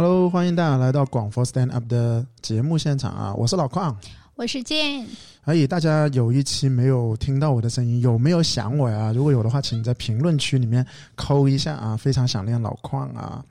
Hello，欢迎大家来到广佛 Stand Up 的节目现场啊！我是老邝，我是健。哎，大家有一期没有听到我的声音，有没有想我呀？如果有的话，请在评论区里面扣一下啊！非常想念老邝啊！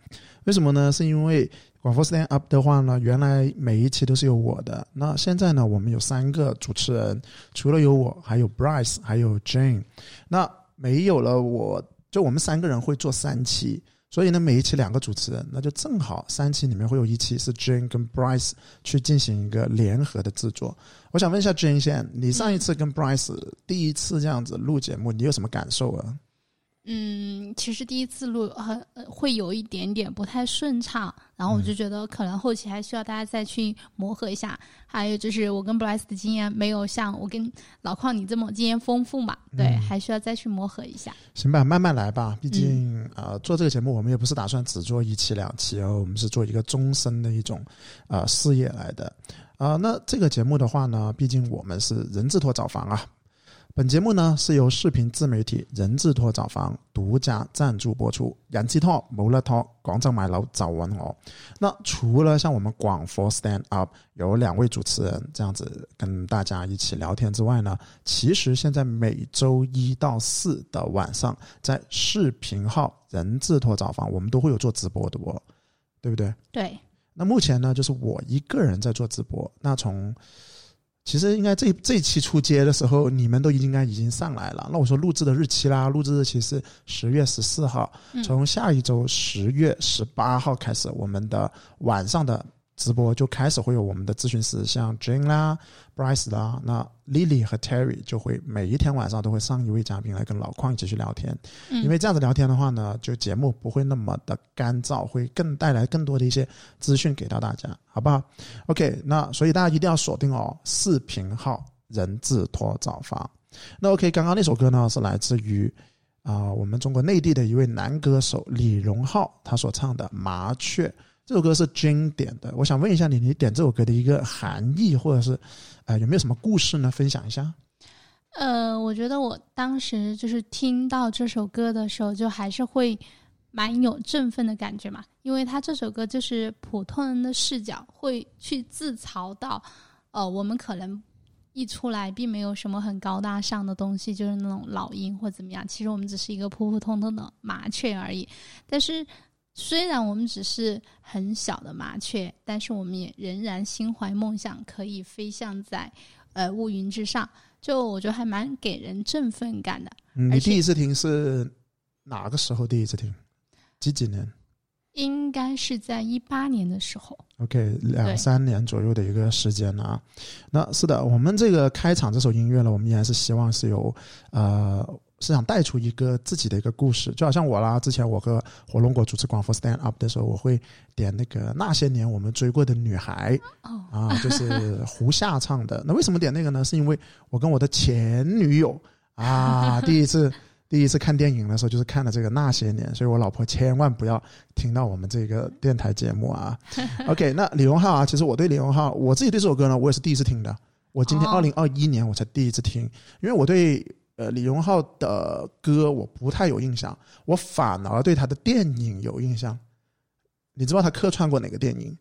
为什么呢？是因为广佛 Stand Up 的话呢，原来每一期都是有我的，那现在呢，我们有三个主持人，除了有我，还有 Bryce，还有 Jane。那没有了我，就我们三个人会做三期。所以呢，每一期两个主持人，那就正好三期里面会有一期是 Jane 跟 Bryce 去进行一个联合的制作。我想问一下 Jane 先，你上一次跟 Bryce 第一次这样子录节目，你有什么感受啊？嗯，其实第一次录很会有一点点不太顺畅，然后我就觉得可能后期还需要大家再去磨合一下。还有就是我跟 Bryce 的经验没有像我跟老邝你这么经验丰富嘛，对，还需要再去磨合一下。行吧，慢慢来吧，毕竟呃做这个节目我们也不是打算只做一期两期哦，我们是做一个终身的一种呃事业来的啊。那这个节目的话呢，毕竟我们是人字拖找房啊。本节目呢是由视频自媒体人字拖找房独家赞助播出。人字拖冇得拖，广州买楼找完我。那除了像我们广佛 Stand Up 有两位主持人这样子跟大家一起聊天之外呢，其实现在每周一到四的晚上，在视频号人字拖找房，我们都会有做直播的哦，对不对？对。那目前呢，就是我一个人在做直播。那从其实应该这这期出街的时候，你们都应该已经上来了。那我说录制的日期啦，录制日期是十月十四号，从下一周十月十八号开始，我们的晚上的。直播就开始会有我们的咨询师，像 Jane 啦、Bryce 啦，那 Lily 和 Terry 就会每一天晚上都会上一位嘉宾来跟老邝一起去聊天。因为这样子聊天的话呢，就节目不会那么的干燥，会更带来更多的一些资讯给到大家，好不好？OK，那所以大家一定要锁定哦，视频号人字拖找房。那 OK，刚刚那首歌呢是来自于啊我们中国内地的一位男歌手李荣浩他所唱的《麻雀》。这首歌是经典的，我想问一下你，你点这首歌的一个含义，或者是，呃，有没有什么故事呢？分享一下。呃，我觉得我当时就是听到这首歌的时候，就还是会蛮有振奋的感觉嘛，因为他这首歌就是普通人的视角，会去自嘲到，呃，我们可能一出来并没有什么很高大上的东西，就是那种老鹰或怎么样，其实我们只是一个普普通通的麻雀而已，但是。虽然我们只是很小的麻雀，但是我们也仍然心怀梦想，可以飞向在呃乌云之上。就我觉得还蛮给人振奋感的。你第一次听是哪个时候？第一次听几几年？应该是在一八年的时候。OK，两三年左右的一个时间啊。那是的，我们这个开场这首音乐呢，我们依然是希望是有呃。是想带出一个自己的一个故事，就好像我啦，之前我和火龙果主持广佛 Stand Up 的时候，我会点那个那些年我们追过的女孩，啊，就是胡夏唱的。那为什么点那个呢？是因为我跟我的前女友啊，第一次第一次看电影的时候，就是看了这个那些年，所以我老婆千万不要听到我们这个电台节目啊。OK，那李荣浩啊，其实我对李荣浩，我自己对这首歌呢，我也是第一次听的。我今天二零二一年我才第一次听，因为我对。呃，李荣浩的歌我不太有印象，我反而对他的电影有印象。你知道他客串过哪个电影？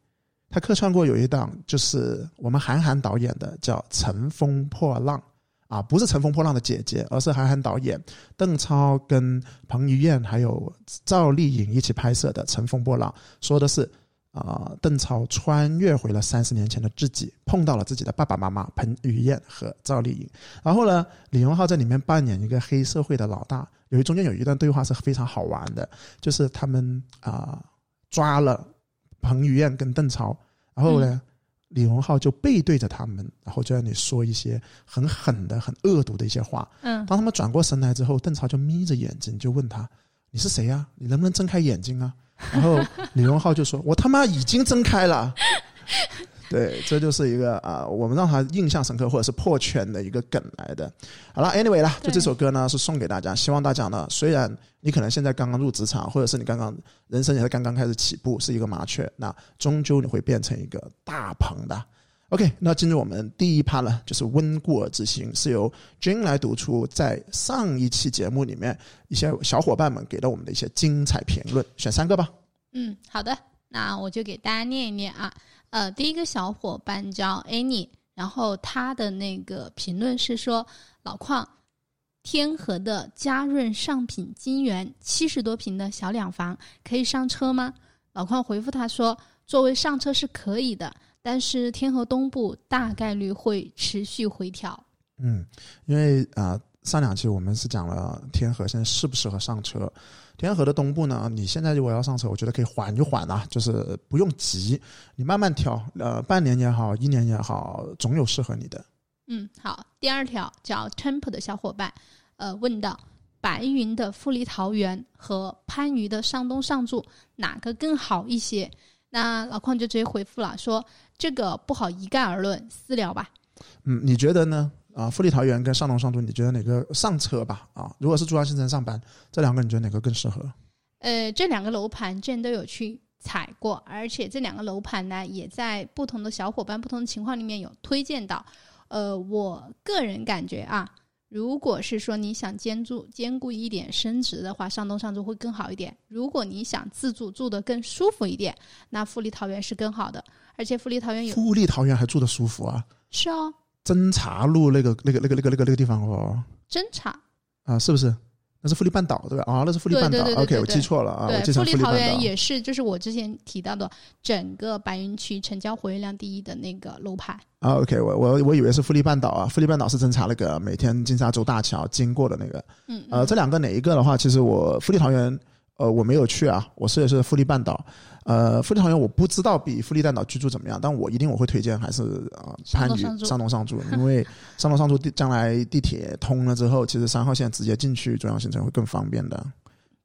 他客串过有一档，就是我们韩寒导演的，叫《乘风破浪》啊，不是《乘风破浪的姐姐》，而是韩寒导演邓超跟彭于晏还有赵丽颖一起拍摄的《乘风破浪》，说的是。啊，邓超穿越回了三十年前的自己，碰到了自己的爸爸妈妈彭于晏和赵丽颖。然后呢，李荣浩在里面扮演一个黑社会的老大。由于中间有一段对话是非常好玩的，就是他们啊抓了彭于晏跟邓超，然后呢，李荣浩就背对着他们，然后就在那里说一些很狠的、很恶毒的一些话。嗯，当他们转过身来之后，邓超就眯着眼睛就问他：“你是谁呀？你能不能睁开眼睛啊？”然后李荣浩就说：“我他妈已经睁开了。”对，这就是一个啊，我们让他印象深刻或者是破圈的一个梗来的。好了，anyway 啦，就这首歌呢是送给大家，希望大家呢，虽然你可能现在刚刚入职场，或者是你刚刚人生也是刚刚开始起步，是一个麻雀，那终究你会变成一个大鹏的。OK，那进入我们第一趴了，就是温故而知新，是由 Jane 来读出在上一期节目里面一些小伙伴们给到我们的一些精彩评论，选三个吧。嗯，好的。那我就给大家念一念啊。呃，第一个小伙伴叫 Annie，然后他的那个评论是说：老邝，天河的嘉润上品金源七十多平的小两房可以上车吗？老邝回复他说：作为上车是可以的，但是天河东部大概率会持续回调。嗯，因为啊。上两期我们是讲了天河现在适不适合上车。天河的东部呢，你现在如果要上车，我觉得可以缓一缓啊，就是不用急，你慢慢挑，呃，半年也好，一年也好，总有适合你的。嗯，好。第二条叫 Temple 的小伙伴，呃，问到白云的富丽桃园和番禺的上东上筑哪个更好一些？那老邝就直接回复了，说这个不好一概而论，私聊吧。嗯，你觉得呢？啊，富丽桃园跟上东上都，你觉得哪个上车吧？啊，如果是珠江新城上班，这两个你觉得哪个更适合？呃，这两个楼盘之前都有去踩过，而且这两个楼盘呢，也在不同的小伙伴不同的情况里面有推荐到。呃，我个人感觉啊，如果是说你想兼住兼顾一点升值的话，上东上住会更好一点。如果你想自住住的更舒服一点，那富丽桃园是更好的。而且富丽桃园有富丽桃园还住的舒服啊？是哦。侦察路那个那个那个那个那个那个地方哦，侦察啊，是不是？那是富力半岛对吧？啊，那是富力半岛。OK，我记错了啊。对，富力桃园也是，就是我之前提到的整个白云区成交活跃量第一的那个楼盘。啊，OK，我我我以为是富力半岛啊，富力半岛是侦查那个每天金沙洲大桥经过的那个。嗯。呃，这两个哪一个的话，其实我富力桃园呃我没有去啊，我试的是富力半岛。呃，富力桃园我不知道比富力半岛居住怎么样，但我一定我会推荐还是啊番禺上东上住，因为 上东上住地将来地铁通了之后，其实三号线直接进去中央新城会更方便的。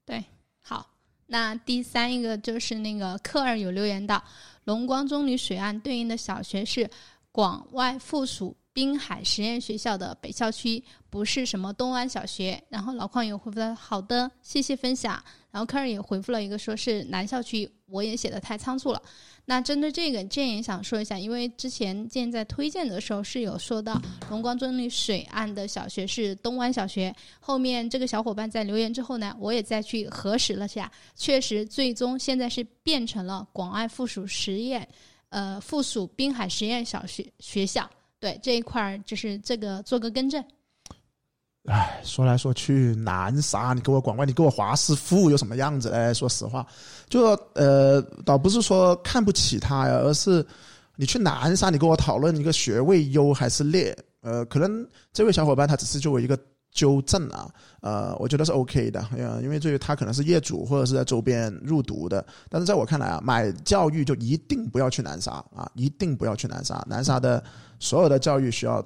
对，好，那第三一个就是那个科尔有留言到龙光中旅水岸对应的小学是广外附属滨海实验学校的北校区，不是什么东湾小学。然后老邝也回复他，好的，谢谢分享。然后科尔也回复了一个，说是南校区。我也写的太仓促了。那针对这个，建也想说一下，因为之前建在推荐的时候是有说到龙光中立水岸的小学是东湾小学。后面这个小伙伴在留言之后呢，我也再去核实了下，确实最终现在是变成了广爱附属实验，呃，附属滨海实验小学学校。对这一块儿，就是这个做个更正。哎，说来说去，南沙，你给我管管，你给我华师附有什么样子嘞？说实话，就呃，倒不是说看不起他呀，而是你去南沙，你跟我讨论一个学位优还是劣，呃，可能这位小伙伴他只是作为一个纠正啊，呃，我觉得是 OK 的，因为这于他可能是业主或者是在周边入读的，但是在我看来啊，买教育就一定不要去南沙啊，一定不要去南沙，南沙的所有的教育需要。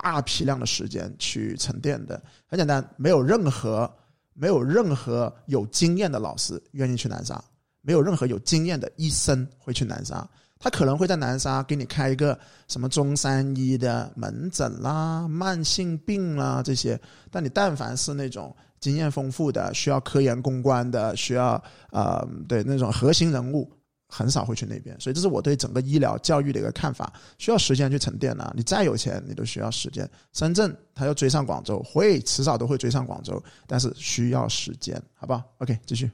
大批量的时间去沉淀的，很简单，没有任何没有任何有经验的老师愿意去南沙，没有任何有经验的医生会去南沙。他可能会在南沙给你开一个什么中山医的门诊啦、慢性病啦这些，但你但凡是那种经验丰富的、需要科研攻关的、需要呃对那种核心人物。很少会去那边，所以这是我对整个医疗教育的一个看法，需要时间去沉淀呢。你再有钱，你都需要时间。深圳它要追上广州，会迟早都会追上广州，但是需要时间，好不好？OK，继续。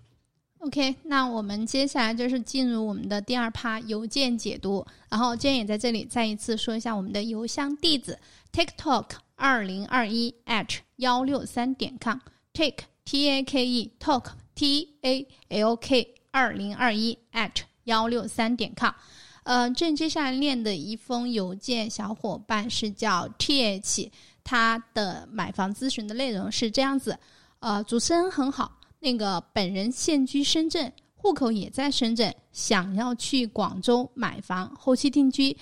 OK，那我们接下来就是进入我们的第二趴邮件解读。然后今天也在这里再一次说一下我们的邮箱地址：tiktok 二零二一 at 幺六三点 com，take t a k e talk t a l k 二零二一 at 幺六三点 com，呃，正接下来念的一封邮件，小伙伴是叫 T H，他的买房咨询的内容是这样子，呃，主持人很好，那个本人现居深圳，户口也在深圳，想要去广州买房，后期定居，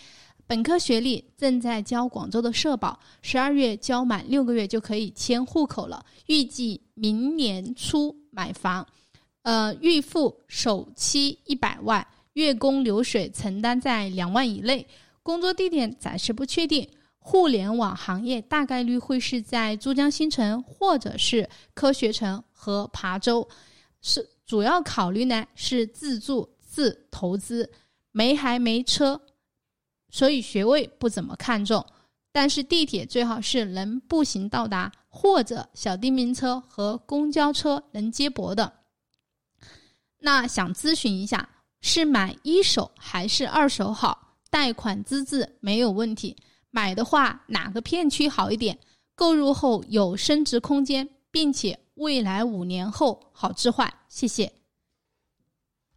本科学历，正在交广州的社保，十二月交满六个月就可以迁户口了，预计明年初买房。呃，预付首期一百万，月供流水承担在两万以内。工作地点暂时不确定，互联网行业大概率会是在珠江新城或者是科学城和琶洲。是主要考虑呢是自住自投资，没还没车，所以学位不怎么看重。但是地铁最好是能步行到达，或者小电瓶车和公交车能接驳的。那想咨询一下，是买一手还是二手好？贷款资质没有问题。买的话，哪个片区好一点？购入后有升值空间，并且未来五年后好置换。谢谢。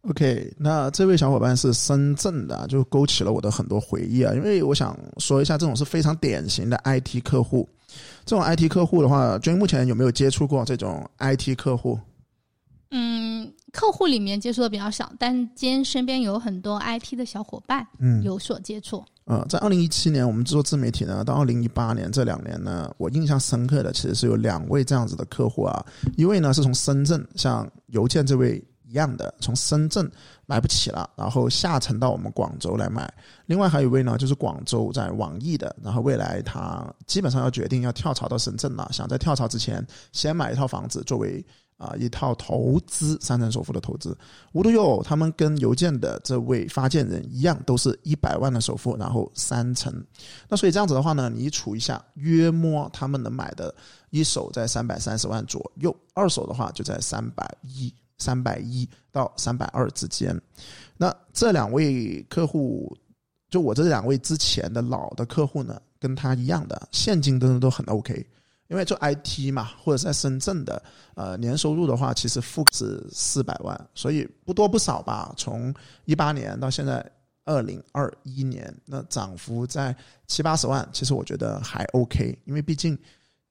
OK，那这位小伙伴是深圳的，就勾起了我的很多回忆啊。因为我想说一下，这种是非常典型的 IT 客户。这种 IT 客户的话，君目前有没有接触过这种 IT 客户？嗯，客户里面接触的比较少，但今天身边有很多 IT 的小伙伴嗯，有所接触。呃，在二零一七年我们做自媒体呢，到二零一八年这两年呢，我印象深刻的其实是有两位这样子的客户啊，一位呢是从深圳，像邮件这位一样的，从深圳买不起了，然后下沉到我们广州来买；另外还有一位呢，就是广州在网易的，然后未来他基本上要决定要跳槽到深圳了，想在跳槽之前先买一套房子作为。啊，一套投资三成首付的投资，无独有偶，他们跟邮件的这位发件人一样，都是一百万的首付，然后三成。那所以这样子的话呢，你除一下，约摸他们能买的一手在三百三十万左右，二手的话就在三百一、三百一到三百二之间。那这两位客户，就我这两位之前的老的客户呢，跟他一样的现金真的都很 OK。因为做 IT 嘛，或者在深圳的，呃，年收入的话，其实负是四百万，所以不多不少吧。从一八年到现在二零二一年，那涨幅在七八十万，其实我觉得还 OK。因为毕竟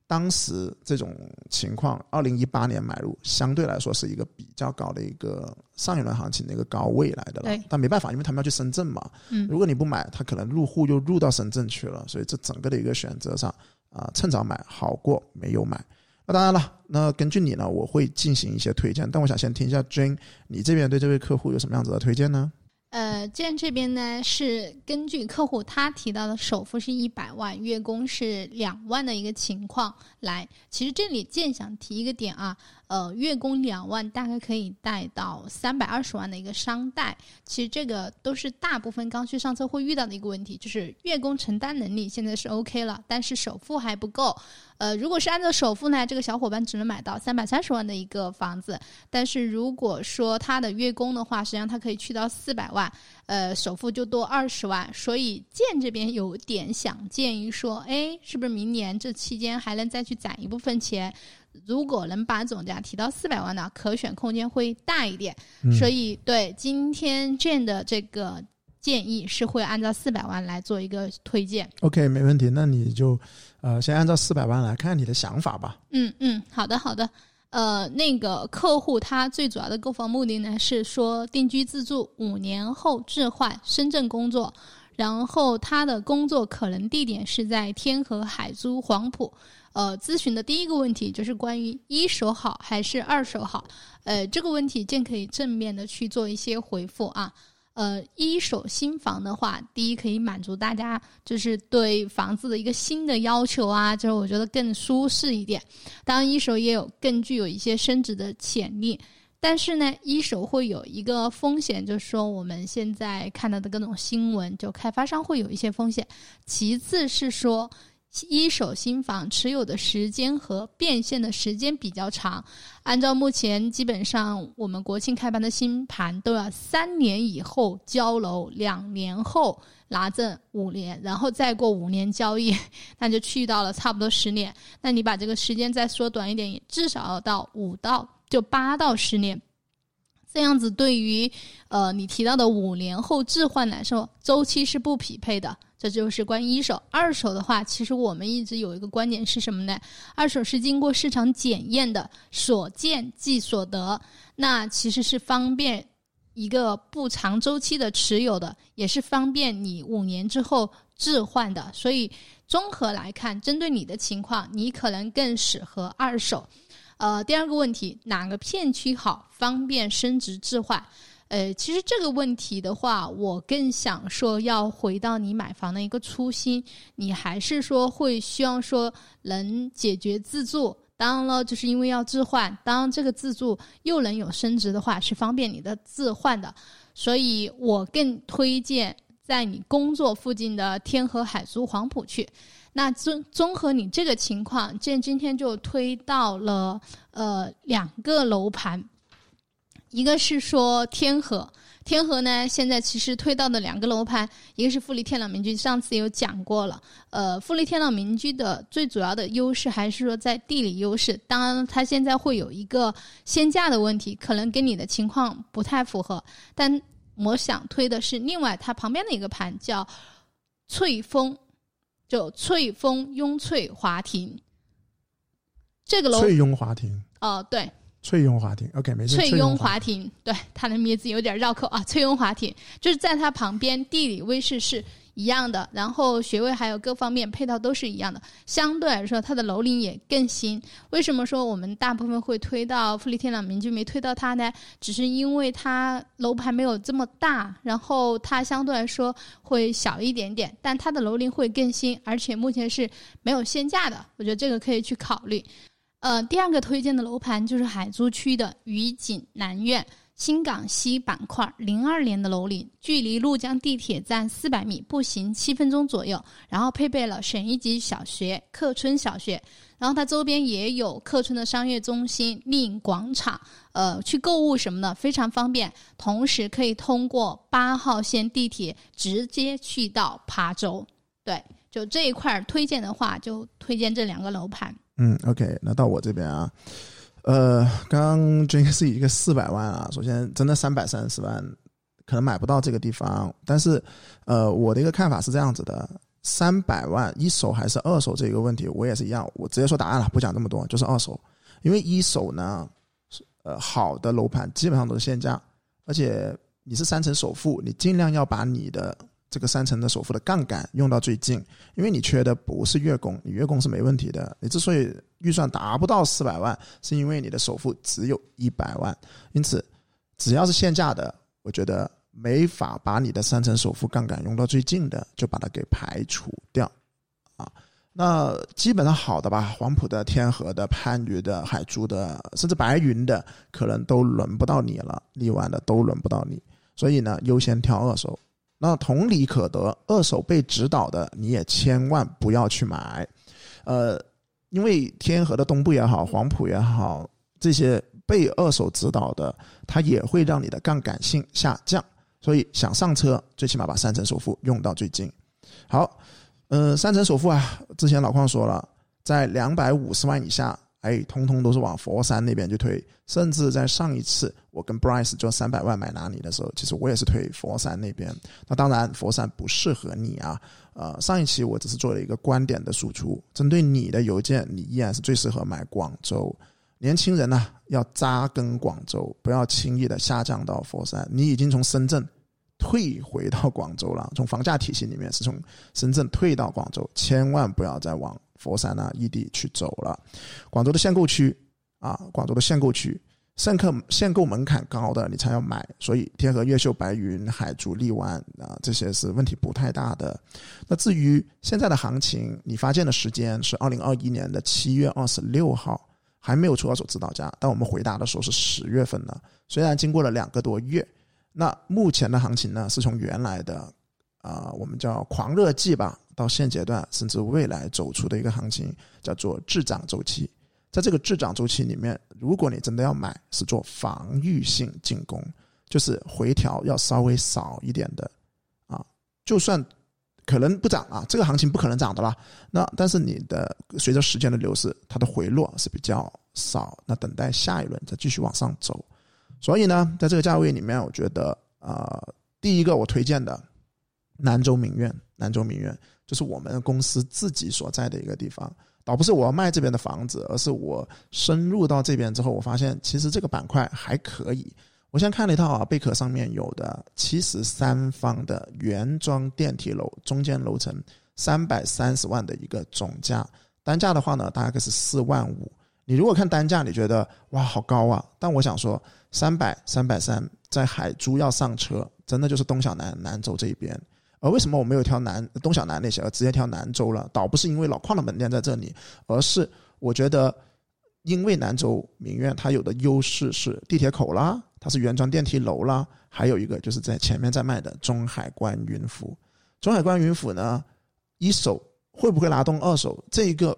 当时这种情况，二零一八年买入，相对来说是一个比较高的一个上一轮行情的一个高位来的了。但没办法，因为他们要去深圳嘛，嗯如果你不买，他可能入户又入到深圳去了，所以这整个的一个选择上啊、趁早买好过没有买。那当然了，那根据你呢，我会进行一些推荐，但我想先听一下 Jane，你这边对这位客户有什么样子的推荐呢？呃，建这边呢是根据客户他提到的首付是一百万，月供是两万的一个情况来。其实这里建想提一个点啊，呃，月供两万大概可以贷到三百二十万的一个商贷。其实这个都是大部分刚需上车会遇到的一个问题，就是月供承担能力现在是 OK 了，但是首付还不够。呃，如果是按照首付呢，这个小伙伴只能买到三百三十万的一个房子，但是如果说他的月供的话，实际上他可以去到四百万，呃，首付就多二十万。所以建这边有点想建议说，哎，是不是明年这期间还能再去攒一部分钱？如果能把总价提到四百万呢，可选空间会大一点。所以对今天建的这个建议是会按照四百万来做一个推荐。OK，没问题，那你就呃先按照四百万来看看你的想法吧。嗯嗯，好的好的。呃，那个客户他最主要的购房目的呢是说定居自住，五年后置换深圳工作，然后他的工作可能地点是在天河、海珠、黄埔。呃，咨询的第一个问题就是关于一手好还是二手好。呃，这个问题建可以正面的去做一些回复啊。呃，一手新房的话，第一可以满足大家就是对房子的一个新的要求啊，就是我觉得更舒适一点。当然，一手也有更具有一些升值的潜力，但是呢，一手会有一个风险，就是说我们现在看到的各种新闻，就开发商会有一些风险。其次是说。一手新房持有的时间和变现的时间比较长，按照目前基本上我们国庆开盘的新盘都要三年以后交楼，两年后拿证，五年，然后再过五年交易，那就去到了差不多十年。那你把这个时间再缩短一点，也至少要到五到就八到十年。这样子对于呃你提到的五年后置换来说，周期是不匹配的。这就是关于一手。二手的话，其实我们一直有一个观点是什么呢？二手是经过市场检验的，所见即所得，那其实是方便一个不长周期的持有的，也是方便你五年之后置换的。所以综合来看，针对你的情况，你可能更适合二手。呃，第二个问题，哪个片区好，方便升值置换？呃，其实这个问题的话，我更想说要回到你买房的一个初心，你还是说会希望说能解决自住。当然了，就是因为要置换，当这个自住又能有升值的话，是方便你的置换的。所以我更推荐在你工作附近的天河、海珠、黄埔去。那综综合你这个情况，这今天就推到了呃两个楼盘。一个是说天河，天河呢，现在其实推到的两个楼盘，一个是富力天朗民居，上次有讲过了。呃，富力天朗民居的最主要的优势还是说在地理优势。当然，它现在会有一个限价的问题，可能跟你的情况不太符合。但我想推的是另外它旁边的一个盘，叫翠峰，就翠峰雍翠华庭。这个楼翠雍华庭哦，对。翠雍华庭，OK，没错。翠雍华庭，对，它的名字有点绕口啊。翠雍华庭就是在它旁边，地理位置是一样的，然后学位还有各方面配套都是一样的。相对来说，它的楼龄也更新。为什么说我们大部分会推到富力天朗民居，没推到它呢？只是因为它楼盘没有这么大，然后它相对来说会小一点点，但它的楼龄会更新，而且目前是没有限价的。我觉得这个可以去考虑。呃，第二个推荐的楼盘就是海珠区的愉景南苑新港西板块，零二年的楼龄，距离陆江地铁站四百米，步行七分钟左右。然后配备了省一级小学、客村小学，然后它周边也有客村的商业中心、丽影广场，呃，去购物什么的非常方便。同时可以通过八号线地铁直接去到琶洲。对，就这一块推荐的话，就推荐这两个楼盘。嗯，OK，那到我这边啊，呃，刚刚这个是一个四百万啊，首先真的三百三十万可能买不到这个地方，但是呃，我的一个看法是这样子的，三百万一手还是二手这个问题，我也是一样，我直接说答案了，不讲这么多，就是二手，因为一手呢，呃，好的楼盘基本上都是限价，而且你是三层首付，你尽量要把你的。这个三层的首付的杠杆用到最近，因为你缺的不是月供，你月供是没问题的。你之所以预算达不到四百万，是因为你的首付只有一百万。因此，只要是限价的，我觉得没法把你的三层首付杠杆用到最近的，就把它给排除掉。啊，那基本上好的吧，黄埔的、天河的、番禺的、海珠的，甚至白云的，可能都轮不到你了。荔湾的都轮不到你，所以呢，优先挑二手。那同理可得，二手被指导的你也千万不要去买，呃，因为天河的东部也好，黄埔也好，这些被二手指导的，它也会让你的杠杆性下降。所以想上车，最起码把三成首付用到最近。好，嗯，三成首付啊，之前老邝说了，在两百五十万以下。哎，通通都是往佛山那边去推，甚至在上一次我跟 Bryce 就三百万买哪里的时候，其实我也是推佛山那边。那当然，佛山不适合你啊。呃，上一期我只是做了一个观点的输出，针对你的邮件，你依然是最适合买广州。年轻人呢，要扎根广州，不要轻易的下降到佛山。你已经从深圳退回到广州了，从房价体系里面是从深圳退到广州，千万不要再往。佛山啊，异地去走了。广州的限购区啊，广州的限购区，限客限购门槛高的你才要买。所以天河、越秀、白云、海珠、荔湾啊，这些是问题不太大的。那至于现在的行情，你发现的时间是二零二一年的七月二十六号，还没有出二手指导价。但我们回答的时候是十月份了，虽然经过了两个多月，那目前的行情呢，是从原来的啊，我们叫狂热季吧。到现阶段，甚至未来走出的一个行情叫做滞涨周期。在这个滞涨周期里面，如果你真的要买，是做防御性进攻，就是回调要稍微少一点的啊。就算可能不涨啊，这个行情不可能涨的啦。那但是你的随着时间的流逝，它的回落是比较少。那等待下一轮再继续往上走。所以呢，在这个价位里面，我觉得啊，第一个我推荐的南州名苑，南州名苑。就是我们公司自己所在的一个地方，倒不是我要卖这边的房子，而是我深入到这边之后，我发现其实这个板块还可以。我先看了一套啊，贝壳上面有的七十三方的原装电梯楼，中间楼层三百三十万的一个总价，单价的话呢，大概是四万五。你如果看单价，你觉得哇好高啊？但我想说，三百三百三，在海珠要上车，真的就是东小南南州这一边。而为什么我没有挑南东小南那些，而直接挑南州了？倒不是因为老矿的门店在这里，而是我觉得，因为南州名苑它有的优势是地铁口啦，它是原装电梯楼啦，还有一个就是在前面在卖的中海关云府。中海关云府呢，一手会不会拉动二手？这一个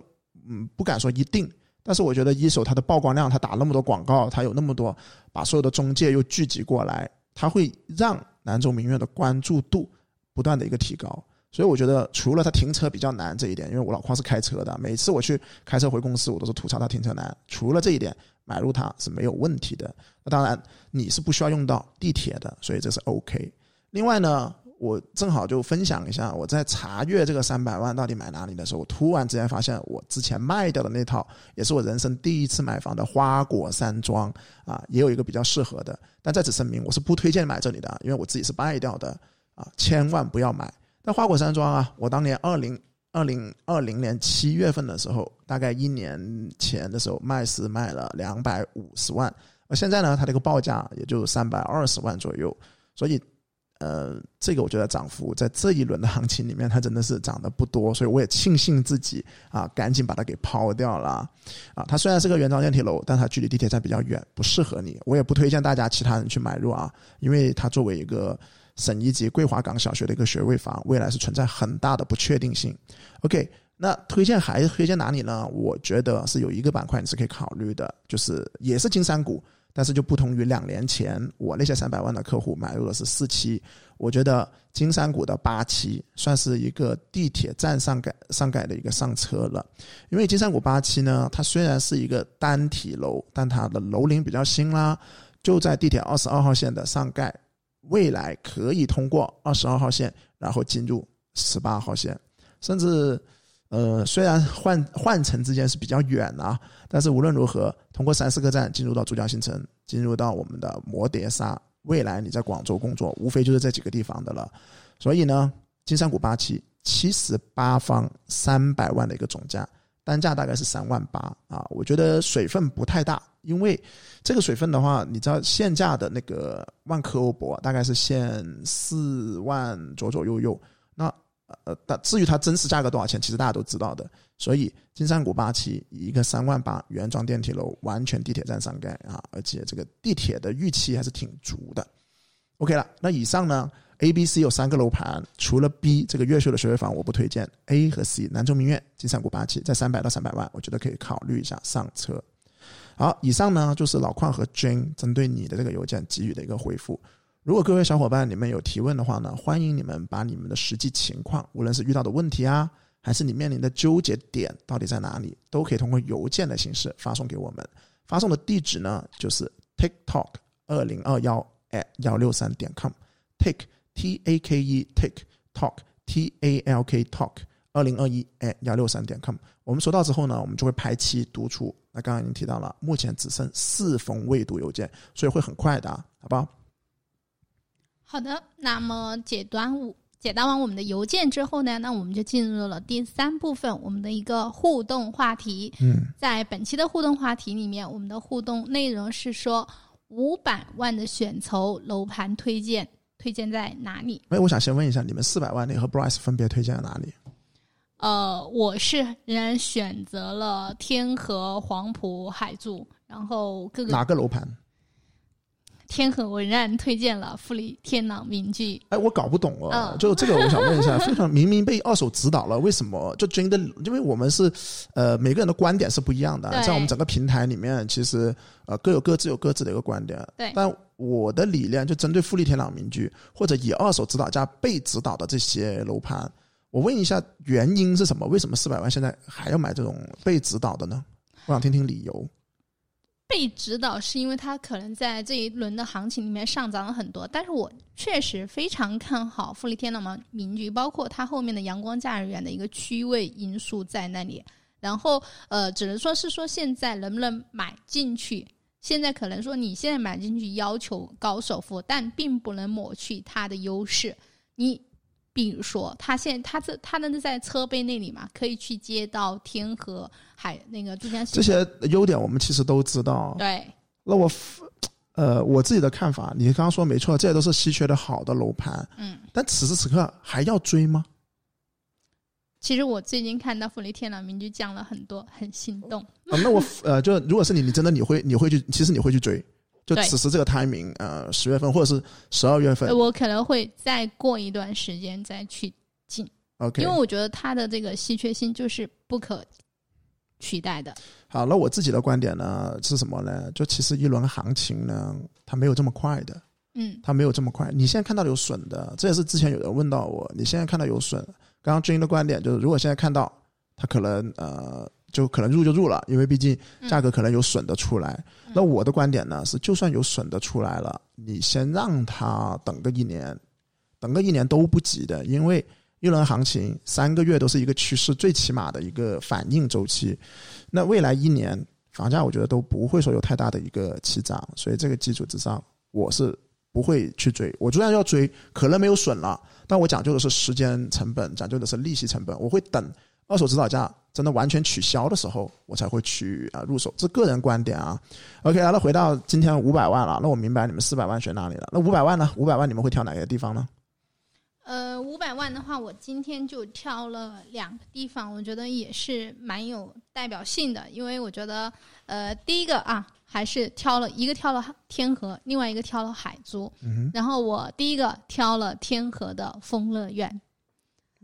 嗯，不敢说一定，但是我觉得一手它的曝光量，它打那么多广告，它有那么多把所有的中介又聚集过来。它会让南州名苑的关注度不断的一个提高。所以我觉得，除了它停车比较难这一点，因为我老邝是开车的，每次我去开车回公司，我都是吐槽它停车难。除了这一点，买入它是没有问题的。那当然，你是不需要用到地铁的，所以这是 OK。另外呢，我正好就分享一下，我在查阅这个三百万到底买哪里的时候，我突然之间发现，我之前卖掉的那套，也是我人生第一次买房的花果山庄啊，也有一个比较适合的。但在此声明，我是不推荐买这里的，因为我自己是卖掉的啊，千万不要买。那花果山庄啊，我当年二零二零二零年七月份的时候，大概一年前的时候卖是卖了两百五十万，而现在呢，它这个报价也就三百二十万左右，所以，呃，这个我觉得涨幅在这一轮的行情里面，它真的是涨得不多，所以我也庆幸自己啊，赶紧把它给抛掉了，啊，它虽然是个原装电梯楼，但它距离地铁站比较远，不适合你，我也不推荐大家其他人去买入啊，因为它作为一个。省一级桂华岗小学的一个学位房，未来是存在很大的不确定性。OK，那推荐还推荐哪里呢？我觉得是有一个板块你是可以考虑的，就是也是金山股，但是就不同于两年前我那些三百万的客户买入的是四期，我觉得金山股的八期算是一个地铁站上盖上盖的一个上车了。因为金山股八期呢，它虽然是一个单体楼，但它的楼龄比较新啦，就在地铁二十二号线的上盖。未来可以通过二十二号线，然后进入十八号线，甚至，呃，虽然换换乘之间是比较远啊，但是无论如何，通过三四个站进入到珠江新城，进入到我们的摩碟沙，未来你在广州工作，无非就是这几个地方的了。所以呢，金山谷八期七十八方三百万的一个总价。单价大概是三万八啊，我觉得水分不太大，因为这个水分的话，你知道现价的那个万科欧博大概是限四万左左右右，那呃，但至于它真实价格多少钱，其实大家都知道的。所以金山谷八期一个三万八原装电梯楼，完全地铁站上盖啊，而且这个地铁的预期还是挺足的。OK 了，那以上呢？A、B、C 有三个楼盘，除了 B 这个越秀的学位房我不推荐，A 和 C 南州名苑、金山谷八期在三百到三百万，我觉得可以考虑一下上车。好，以上呢就是老邝和 Jane 针对你的这个邮件给予的一个回复。如果各位小伙伴你们有提问的话呢，欢迎你们把你们的实际情况，无论是遇到的问题啊，还是你面临的纠结点到底在哪里，都可以通过邮件的形式发送给我们。发送的地址呢就是 TikTok 二零二幺 at 幺六三点 com，Take。T A K E take talk T A L K talk 二零二一 at 幺六三点 com，我们收到之后呢，我们就会排期读出。那刚刚已经提到了，目前只剩四封未读邮件，所以会很快的，好不好？好的，那么解答完解答完我们的邮件之后呢，那我们就进入了第三部分，我们的一个互动话题。嗯，在本期的互动话题里面，我们的互动内容是说五百万的选筹楼盘推荐。推荐在哪里？哎，我想先问一下，你们四百万那和 Bryce 分别推荐在哪里？呃，我是仍然选择了天河、黄埔、海珠，然后各个哪个楼盘？天河我仍然推荐了富力天朗名居。哎，我搞不懂哦，就这个我想问一下，非常明明被二手指导了，为什么就真的？因为我们是呃每个人的观点是不一样的，在我们整个平台里面，其实呃各有各自有各自的一个观点。对，但。我的理念就针对富力天朗名居或者以二手指导价被指导的这些楼盘，我问一下原因是什么？为什么四百万现在还要买这种被指导的呢？我想听听理由。被指导是因为它可能在这一轮的行情里面上涨了很多，但是我确实非常看好富力天朗名居，包括它后面的阳光假日园的一个区位因素在那里。然后呃，只能说是说现在能不能买进去。现在可能说你现在买进去要求高首付，但并不能抹去它的优势。你比如说，他现在他这他能在车背那里嘛，可以去接到天河海那个珠江。这些优点我们其实都知道。对。那我呃，我自己的看法，你刚刚说没错，这些都是稀缺的好的楼盘。嗯。但此时此刻还要追吗？其实我最近看到富力天朗名居降了很多，很心动。啊，那我呃，就如果是你，你真的你会你会去，其实你会去追。就此时这个 timing，呃，十月份或者是十二月份，我可能会再过一段时间再去进。OK，因为我觉得它的这个稀缺性就是不可取代的。好，那我自己的观点呢是什么呢？就其实一轮行情呢，它没有这么快的。嗯它没有这么快。你现在看到有损的，这也是之前有人问到我，你现在看到有损，刚刚军英的观点就是，如果现在看到它可能呃，就可能入就入了，因为毕竟价格可能有损的出来。嗯那我的观点呢是，就算有损的出来了，你先让它等个一年，等个一年都不急的，因为一轮行情三个月都是一个趋势最起码的一个反应周期。那未来一年房价，我觉得都不会说有太大的一个起涨，所以这个基础之上，我是不会去追。我就算要追，可能没有损了，但我讲究的是时间成本，讲究的是利息成本，我会等二手指导价真的完全取消的时候，我才会去啊、入手。这个人观点啊。OK 啊，那回到今天五百万了，那我明白你们四百万选哪里了。那五百万呢？五百万你们会挑哪些地方呢？呃，五百万的话，我今天就挑了两个地方，我觉得也是蛮有代表性的，因为我觉得，呃，第一个啊，还是挑了一个挑了天河，另外一个挑了海珠，嗯然后我第一个挑了天河的丰乐苑，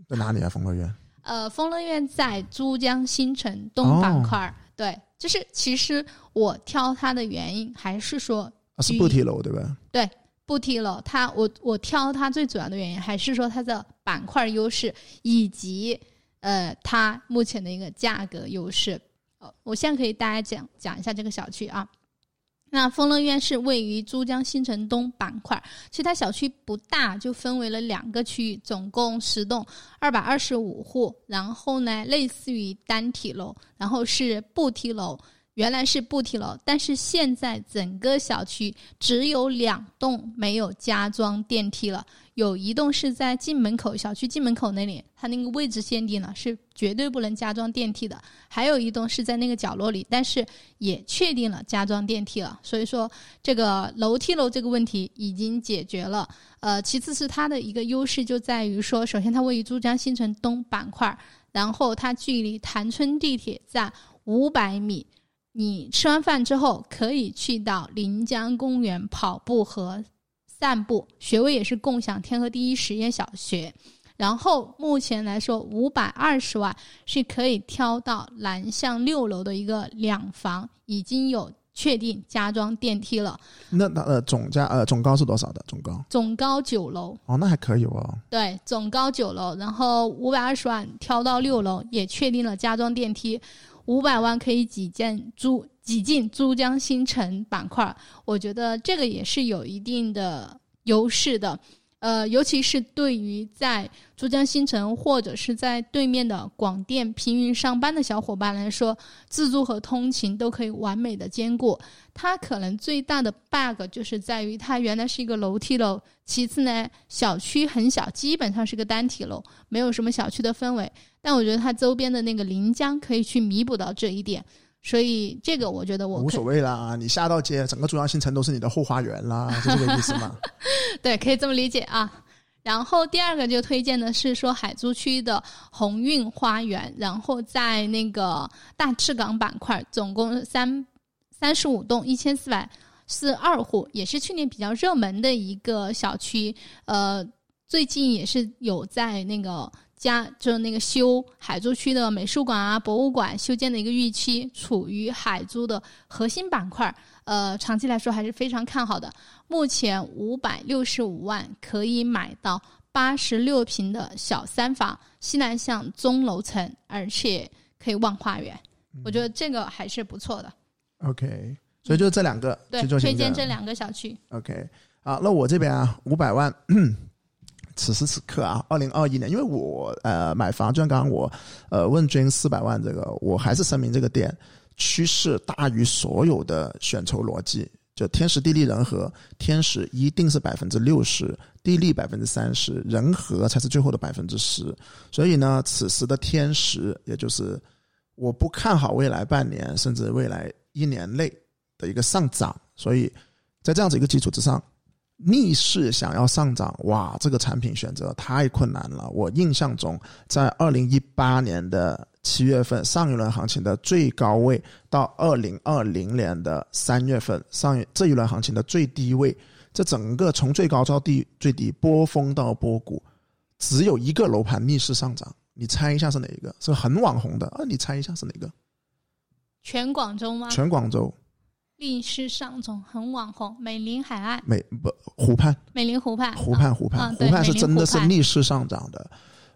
在哪里啊？丰乐苑？呃，丰乐苑在珠江新城东板块儿，对，就是其实我挑它的原因还是说啊，是居不提楼对吧？对不提楼，它我我挑它最主要的原因还是说它的板块优势以及呃它目前的一个价格优势。呃，我现在可以大家讲讲一下这个小区啊。那丰乐苑是位于珠江新城东板块，其实它小区不大，就分为了两个区域，总共十栋，二百二十五户。然后呢，类似于单体楼，然后是步梯楼，原来是不梯楼，但是现在整个小区只有两栋没有加装电梯了，有一栋是在进门口小区进门口那里，它那个位置限定了，是绝对不能加装电梯的；还有一栋是在那个角落里，但是也确定了加装电梯了。所以说，这个楼梯楼这个问题已经解决了。呃，其次是它的一个优势就在于说，首先它位于珠江新城东板块，然后它距离潭村地铁站五百米。你吃完饭之后可以去到临江公园跑步和散步，学位也是共享天河第一实验小学。然后目前来说，五百二十万是可以挑到南向六楼的一个两房，已经有确定加装电梯了，那那呃总价呃总高是多少的？总高总高九楼。哦，那还可以哦。对，总高九楼，然后五百二十万挑到六楼，也确定了加装电梯，五百万可以挤进珠挤进珠江新城板块，我觉得这个也是有一定的优势的。呃，尤其是对于在珠江新城或者是在对面的广电平云上班的小伙伴来说，自助和通勤都可以完美的兼顾。它可能最大的 bug 就是在于它原来是一个楼梯楼，其次呢，小区很小，基本上是个单体楼，没有什么小区的氛围。但我觉得它周边的那个临江可以去弥补到这一点，所以这个我觉得我无所谓啦，你下到街，整个珠江新城都是你的后花园啦，是这个意思吗？对，可以这么理解啊。然后第二个就推荐的是说海珠区的鸿运花园，然后在那个大赤岗板块，总共三三十五栋，一千四百四二户，也是去年比较热门的一个小区。呃，最近也是有在那个加，就是那个修海珠区的美术馆啊、博物馆修建的一个预期，处于海珠的核心板块。呃，长期来说还是非常看好的。目前五百六十五万可以买到八十六平的小三房，西南向中楼层，而且可以望花园。我觉得这个还是不错的。OK，所以就这两个对推荐这两个小区。OK，好，那我这边啊，五百万，此时此刻啊，二零二一年，因为我呃买房，就像刚刚我呃问君四百万这个，我还是声明这个点趋势大于所有的选筹逻辑。就天时地利人和，天时一定是百分之六十，地利百分之三十，人和才是最后的百分之十。所以呢，此时的天时，也就是我不看好未来半年甚至未来一年内的一个上涨，所以在这样子一个基础之上，逆势想要上涨，哇，这个产品选择太困难了。我印象中，在二零一八年的七月份上一轮行情的最高位，到二零二零年的三月份上这一轮行情的最低位，这整个从最高到低最低波峰到波谷，只有一个楼盘逆势上涨。你猜一下是哪一个？是很网红的啊！你猜一下是哪个？全广州吗？全广州。历史上总很网红，美林海岸、美不湖畔，美林湖畔、湖畔，湖畔，湖畔是真的是逆势上涨的。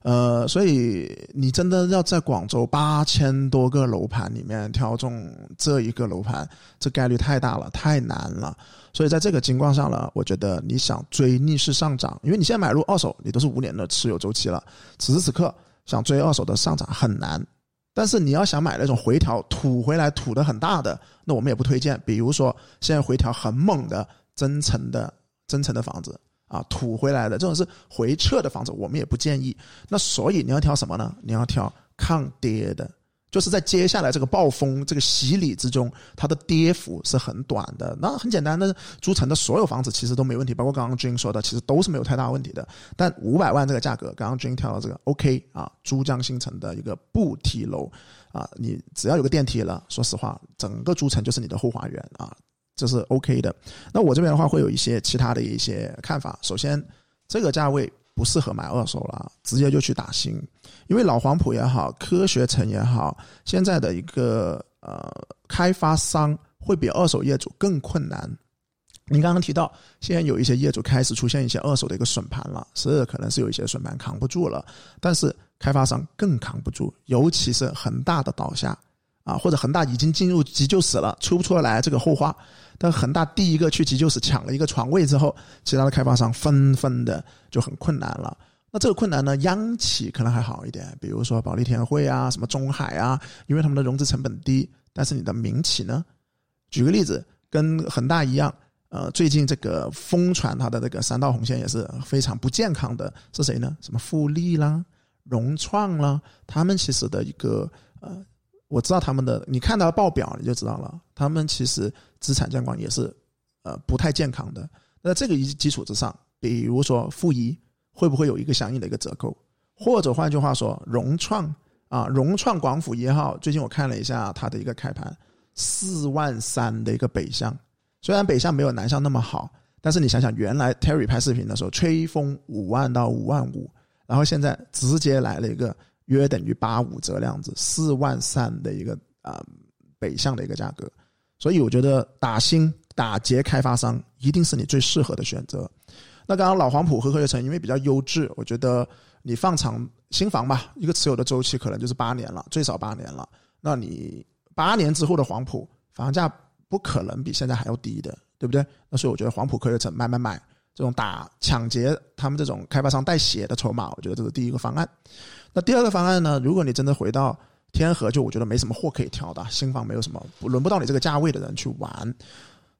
呃，所以你真的要在广州八千多个楼盘里面挑中这一个楼盘，这概率太大了，太难了。所以在这个情况上呢，我觉得你想追逆势上涨，因为你现在买入二手，你都是五年的持有周期了，此时此刻想追二手的上涨很难。但是你要想买那种回调吐回来吐的很大的，那我们也不推荐。比如说现在回调很猛的增城的增城的房子啊，吐回来的这种是回撤的房子，我们也不建议。那所以你要挑什么呢？你要挑抗跌的，就是在接下来这个暴风这个洗礼之中，它的跌幅是很短的。那很简单的，租城的所有房子其实都没问题，包括刚刚君 说的，其实都是没有太大问题的。但五百万这个价格，刚刚君跳到这个 OK 啊，珠江新城的一个步梯楼啊，你只要有个电梯了，说实话，整个珠城就是你的后花园啊。这是 OK 的。那我这边的话会有一些其他的一些看法。首先，这个价位不适合买二手了，直接就去打新，因为老黄埔也好，科学城也好，现在的一个呃开发商会比二手业主更困难。您刚刚提到，现在有一些业主开始出现一些二手的一个损盘了，是可能是有一些损盘扛不住了，但是开发商更扛不住，尤其是恒大的倒下啊，或者恒大已经进入急救室了，出不出来这个后话。但恒大第一个去急救室抢了一个床位之后，其他的开发商纷纷的就很困难了。那这个困难呢，央企可能还好一点，比如说保利天汇啊、什么中海啊，因为他们的融资成本低。但是你的民企呢，举个例子，跟恒大一样，呃，最近这个疯传它的这个三道红线也是非常不健康的，是谁呢？什么富力啦、融创啦，他们其实的一个呃。我知道他们的，你看到报表你就知道了，他们其实资产监管也是，呃，不太健康的。那这个基基础之上，比如说富一会不会有一个相应的一个折扣？或者换句话说，融创啊，融创广府一号，最近我看了一下它的一个开盘，四万三的一个北向，虽然北向没有南向那么好，但是你想想，原来 Terry 拍视频的时候吹风五万到五万五，然后现在直接来了一个。约等于八五折量子，四万三的一个啊、北向的一个价格，所以我觉得打新打劫开发商一定是你最适合的选择。那刚刚老黄埔和科学城因为比较优质，我觉得你放长新房吧，一个持有的周期可能就是八年了，最少八年了。那你八年之后的黄埔房价不可能比现在还要低的，对不对？那所以我觉得黄埔科学城买买买。这种打抢劫他们这种开发商带血的筹码，我觉得这是第一个方案。那第二个方案呢？如果你真的回到天河，就我觉得没什么货可以挑的，新房没有什么，轮不到你这个价位的人去玩。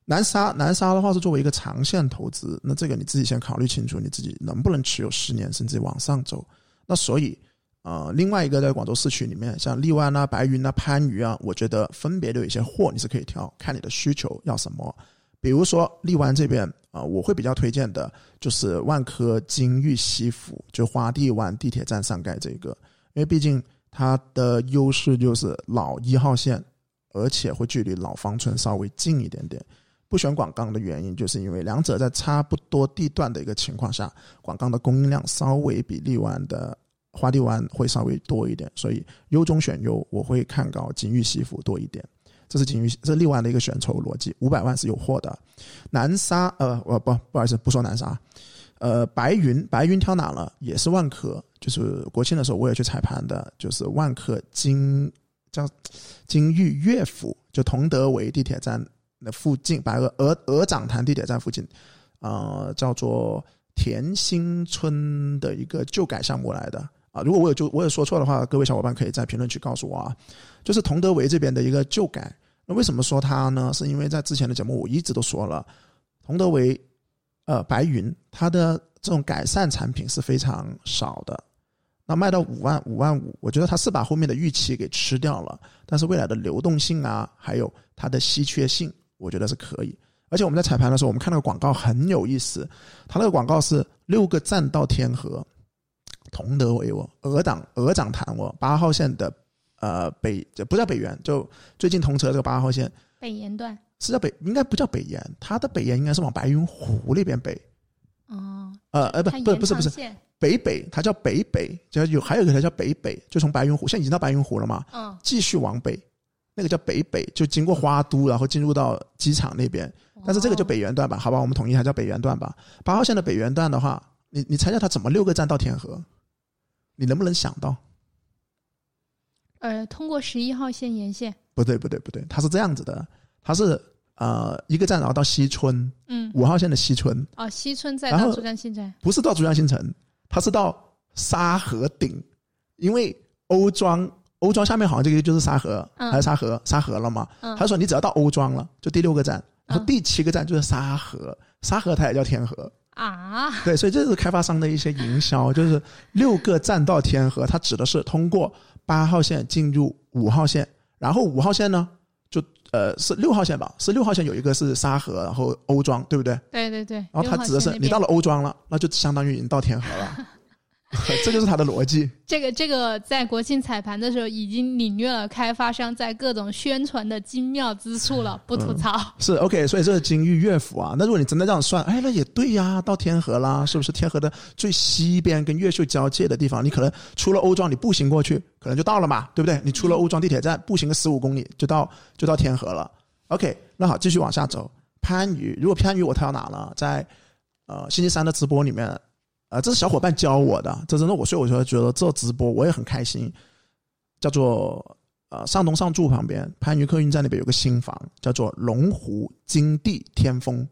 南沙，南沙的话是作为一个长线投资，那这个你自己先考虑清楚，你自己能不能持有十年，甚至往上走。那所以，呃，另外一个在广州市区里面，像荔湾啊、白云啊、番禺啊，我觉得分别都有一些货你是可以挑，看你的需求要什么。比如说荔湾这边啊、我会比较推荐的就是万科金域西府，就花地湾地铁站上盖这个，因为毕竟它的优势就是老一号线，而且会距离老方村稍微近一点点。不选广钢的原因，就是因为两者在差不多地段的一个情况下，广钢的供应量稍微比荔湾的花地湾会稍微多一点，所以优中选优，我会看高金域西府多一点。这是金鱼，这是另外的一个选筹逻辑，五百万是有货的。南沙，呃，我不不好意思，不说南沙，呃，白云，白云挑哪了？也是万科，就是国庆的时候我也去踩盘的，就是万科金叫金域乐府，就同德围地铁站的附近，白鹅鹅鹅掌潭地铁站附近，呃，叫做田心村的一个旧改项目来的如果我有就我有说错的话，各位小伙伴可以在评论区告诉我啊。就是同德围这边的一个旧改，那为什么说它呢？是因为在之前的节目我一直都说了，同德围，呃，白云它的这种改善产品是非常少的，那卖到五万五万五，我觉得它是把后面的预期给吃掉了，但是未来的流动性啊，还有它的稀缺性，我觉得是可以。而且我们在彩盘的时候，我们看那个广告很有意思，它那个广告是六个站到天河，同德围哦，鹅掌鹅掌潭哦，八号线的。呃，北就不叫北园，就最近通车这个八号线，北延段是叫北，应该不叫北延，它的北延应该是往白云湖那边北。哦，呃，呃，不，不，不是，不是，北北，它叫北北，就有还有一个它叫北北，就从白云湖，现在已经到白云湖了嘛，嗯，继续往北，那个叫北北，就经过花都，然后进入到机场那边。但是这个就北元段吧，好吧，我们统一还叫北元段吧。八号线的北元段的话，你你猜下它怎么六个站到天河？你能不能想到？呃，通过十一号线沿线。不对不对不对，它是这样子的，它是呃一个站然后到西村，嗯，五号线的西村，哦，西村再到珠江新城。不是到珠江新城，它是到沙河顶，因为欧庄欧庄下面好像这个就是沙河，嗯。还是沙河沙河了嘛？嗯。他说你只要到欧庄了，就第六个站，然后嗯。第七个站就是沙河，沙河它也叫天河，啊，对，所以这是开发商的一些营销，就是六个站到天河，它指的是通过八号线进入五号线，然后五号线呢就呃是六号线吧，是六号线有一个是沙河，然后欧庄，对不对？对对对。然后它指的是你到了了欧庄了，那就相当于已经到天河了，这就是它的逻辑。这个这个，在国庆彩盘的时候已经领略了开发商在各种宣传的精妙之处了，不吐槽。是 OK，所以这是金玉乐府啊。那如果你真的这样算，哎，那也对呀，到天河啦，是不是天河的最西边跟越秀交界的地方？你可能出了欧庄，你步行过去，可能就到了嘛，对不对？你出了欧庄地铁站，步行个十五公里就到就到天河了。OK，那好，继续往下走。番禺，如果番禺我跳哪了？在呃星期三的直播里面，呃，这是小伙伴教我的，这真的我，所以我就觉得做直播我也很开心。叫做呃上东上筑旁边番禺客运站那边有个新房，叫做龙湖金地天峰。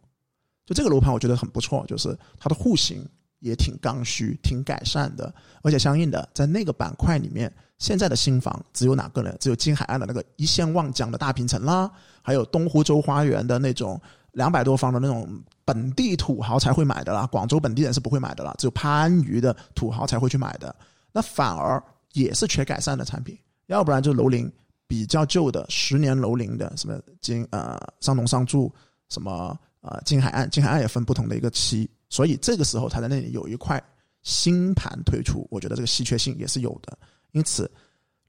就这个楼盘我觉得很不错，就是它的户型也挺刚需、挺改善的，而且相应的在那个板块里面，现在的新房只有哪个呢？只有金海岸的那个一线望江的大平层啦，还有东湖洲花园的那种两百多方的那种本地土豪才会买的啦，广州本地人是不会买的啦，只有番禺的土豪才会去买的。那反而也是缺改善的产品，要不然就是楼龄比较旧的十年楼龄的，什么金呃上农上住，什么呃金海岸，金海岸也分不同的一个期，所以这个时候它在那里有一块新盘推出，我觉得这个稀缺性也是有的。因此，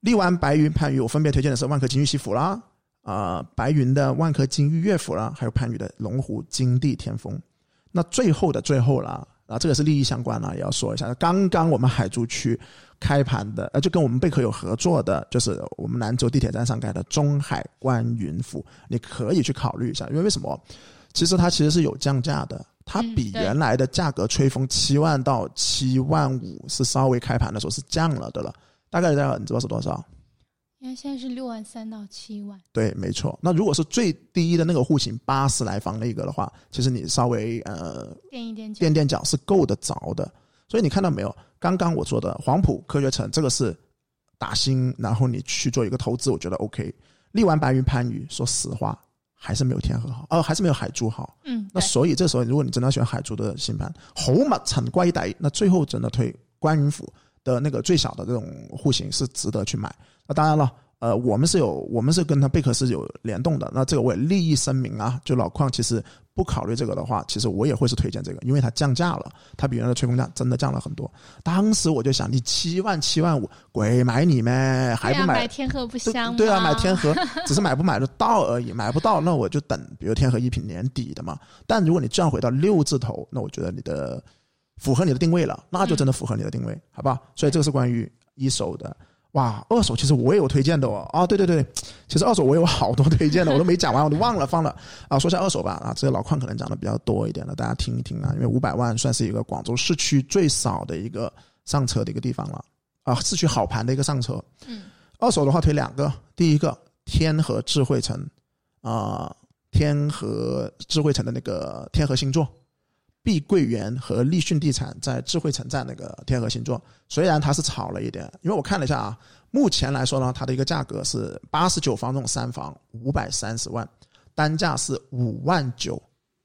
荔湾、白云、番禺，我分别推荐的是万科金域西府啦，啊、白云的万科金域乐府啦，还有番禺的龙湖金地天峰。那最后的最后啦，啊，这个是利益相关啦，也要说一下。刚刚我们海珠区开盘的，呃，就跟我们贝壳有合作的，就是我们兰州地铁站上盖的中海观云府，你可以去考虑一下，因为为什么？其实它其实是有降价的，它比原来的价格吹风七万到七万五是稍微开盘的时候是降了的了，大概大概你知道是多少？因为现在是六万三到七万，对，没错。那如果是最低的那个户型八十来方那个的话，其实你稍微呃垫一垫脚。垫垫脚是够得着的。所以你看到没有？刚刚我说的黄埔科学城这个是打新，然后你去做一个投资，我觉得 OK。荔湾、白云、番禺，说实话还是没有天河好，呃，还是没有海珠好。嗯，那所以这时候，如果你真的要选海珠的新盘，好物陈贵底，那最后真的推观云府的那个最小的这种户型是值得去买。那当然了，呃，我们是有，我们是跟他贝壳是有联动的。那这个我也利益声明啊，就老矿其实不考虑这个的话，其实我也会是推荐这个，因为它降价了，它比原来的吹风价真的降了很多。当时我就想，你七万七万五，鬼买你咩？还不买买天河不香吗？对啊，买天河 只是买不买得到而已，买不到那我就等，比如天河一品年底的嘛。但如果你降回到六字头，那我觉得你的符合你的定位了，那就真的符合你的定位，好吧？所以这个是关于一手的。哇，二手其实我也有推荐的哦。啊，对对对，其实二手我有好多推荐的，我都没讲完，我都忘了放了啊。说下二手吧啊，这个老邝可能讲的比较多一点的，大家听一听啊。因为五百万算是一个广州市区最少的一个上车的一个地方了啊，市区好盘的一个上车。嗯，二手的话推两个，第一个天河智慧城，啊、天河智慧城的那个天河星座，碧桂园和立讯地产在智慧城站那个天河星座，虽然它是炒了一点，因为我看了一下啊，目前来说呢，它的一个价格是八十九方这种三房五百三十万，单价是五万九，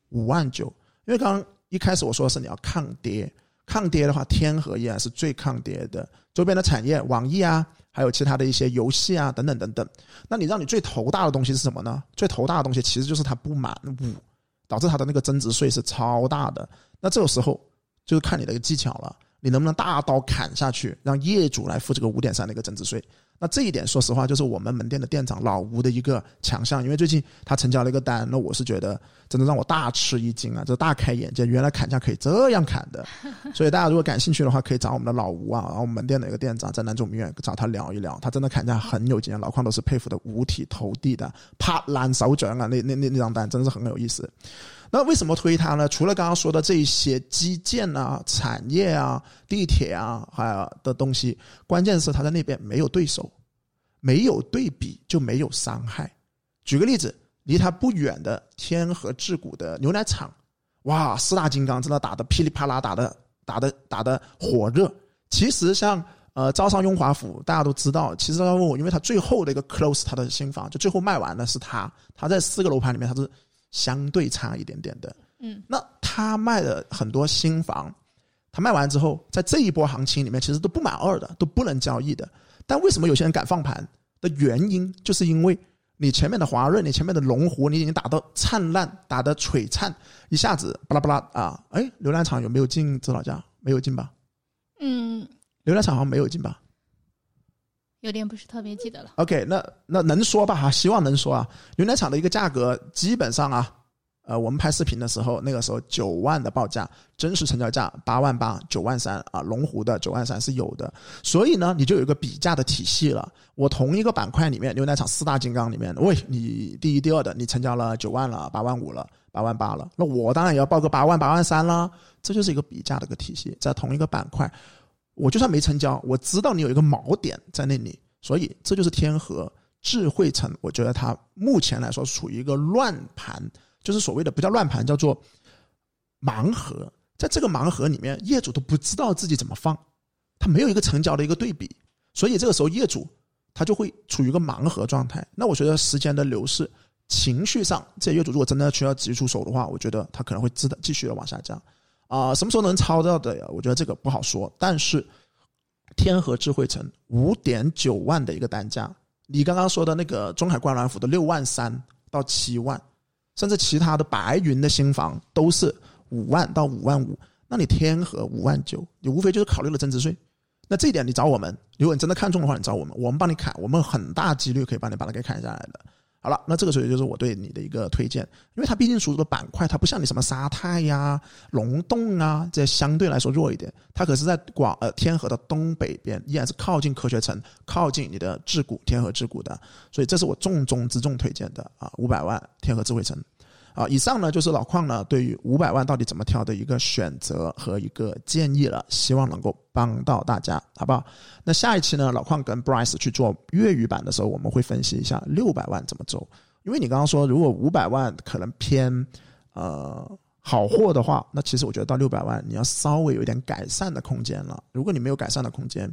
五万九。因为刚刚一开始我说的是你要抗跌，抗跌的话，天河依然是最抗跌的，周边的产业，网易啊，还有其他的一些游戏啊，等等等等。那你让你最头大的东西是什么呢？最头大的东西其实就是它不满五，导致它的那个增值税是超大的。那这个时候就是看你的一个技巧了。你能不能大刀砍下去，让业主来付这个五点三的一个增值税？那这一点，说实话，就是我们门店的店长老吴的一个强项。因为最近他成交了一个单，那我是觉得真的让我大吃一惊啊，这大开眼界，原来砍价可以这样砍的。所以大家如果感兴趣的话，可以找我们的老吴啊，然后我们门店的一个店长在南总医院找他聊一聊，他真的砍价很有经验，老邝都是佩服的五体投地的，啪烂手掌啊，那那那那张单真的是很有意思。那为什么推它呢？除了刚刚说的这些基建啊、产业啊、地铁啊，还有的东西，关键是他在那边没有对手，没有对比就没有伤害。举个例子，离他不远的天河智谷的牛奶厂，哇，四大金刚真的打得噼里啪啦，打的打的打的火热。其实像呃招商雍华府，大家都知道，其实他问我，因为他最后的一个 close 他的新房，就最后卖完的是他，他在四个楼盘里面他是。相对差一点点的，嗯，那他卖的很多新房，他卖完之后，在这一波行情里面，其实都不满二的，都不能交易的。但为什么有些人敢放盘的原因，就是因为你前面的华润，你前面的龙湖，你已经打到灿烂，打的璀璨，一下子巴拉巴拉啊，哎，流量场有没有进指导价？没有进吧？嗯，流量场好像没有进吧？有点不是特别记得了。OK，那那能说吧？哈，希望能说啊。牛奶厂的一个价格基本上啊，呃，我们拍视频的时候，那个时候九万的报价，真实成交价八万八、九万三啊。龙湖的九万三是有的，所以呢，你就有一个比价的体系了。我同一个板块里面，牛奶厂四大金刚里面，喂，你第一、第二的，你成交了九万了、八万五了、八万八了，那我当然也要报个八万、八万三啦。这就是一个比价的一个体系，在同一个板块。我就算没成交，我知道你有一个锚点在那里，所以这就是天河智慧城。我觉得它目前来说处于一个乱盘，就是所谓的不叫乱盘，叫做盲盒。在这个盲盒里面，业主都不知道自己怎么放，他没有一个成交的一个对比，所以这个时候业主他就会处于一个盲盒状态。那我觉得时间的流逝，情绪上，这些业主如果真的需要急出手的话，我觉得他可能会知道继续的往下降。啊，什么时候能抄到的呀？我觉得这个不好说。但是，天河智慧城五点九万的一个单价，你刚刚说的那个中海观澜府的六万三到七万，甚至其他的白云的新房都是五万到五万五。那你天河五万九，你无非就是考虑了增值税。那这一点你找我们，如果你真的看中的话，你找我们，我们帮你砍，我们很大几率可以帮你把它给砍下来的。好了，那这个时候就是我对你的一个推荐，因为它毕竟属于的板块，它不像你什么沙泰呀、龙洞啊，这相对来说弱一点。它可是在广呃天河的东北边，依然是靠近科学城、靠近你的智谷天河智谷的，所以这是我重中之重推荐的啊，五百万天河智慧城。啊，以上呢就是老邝呢对于五百万到底怎么挑的一个选择和一个建议了，希望能够帮到大家，好不好？那下一期呢，老邝跟 Bryce 去做粤语版的时候，我们会分析一下六百万怎么走，因为你刚刚说如果五百万可能偏呃好货的话，那其实我觉得到六百万你要稍微有一点改善的空间了。如果你没有改善的空间，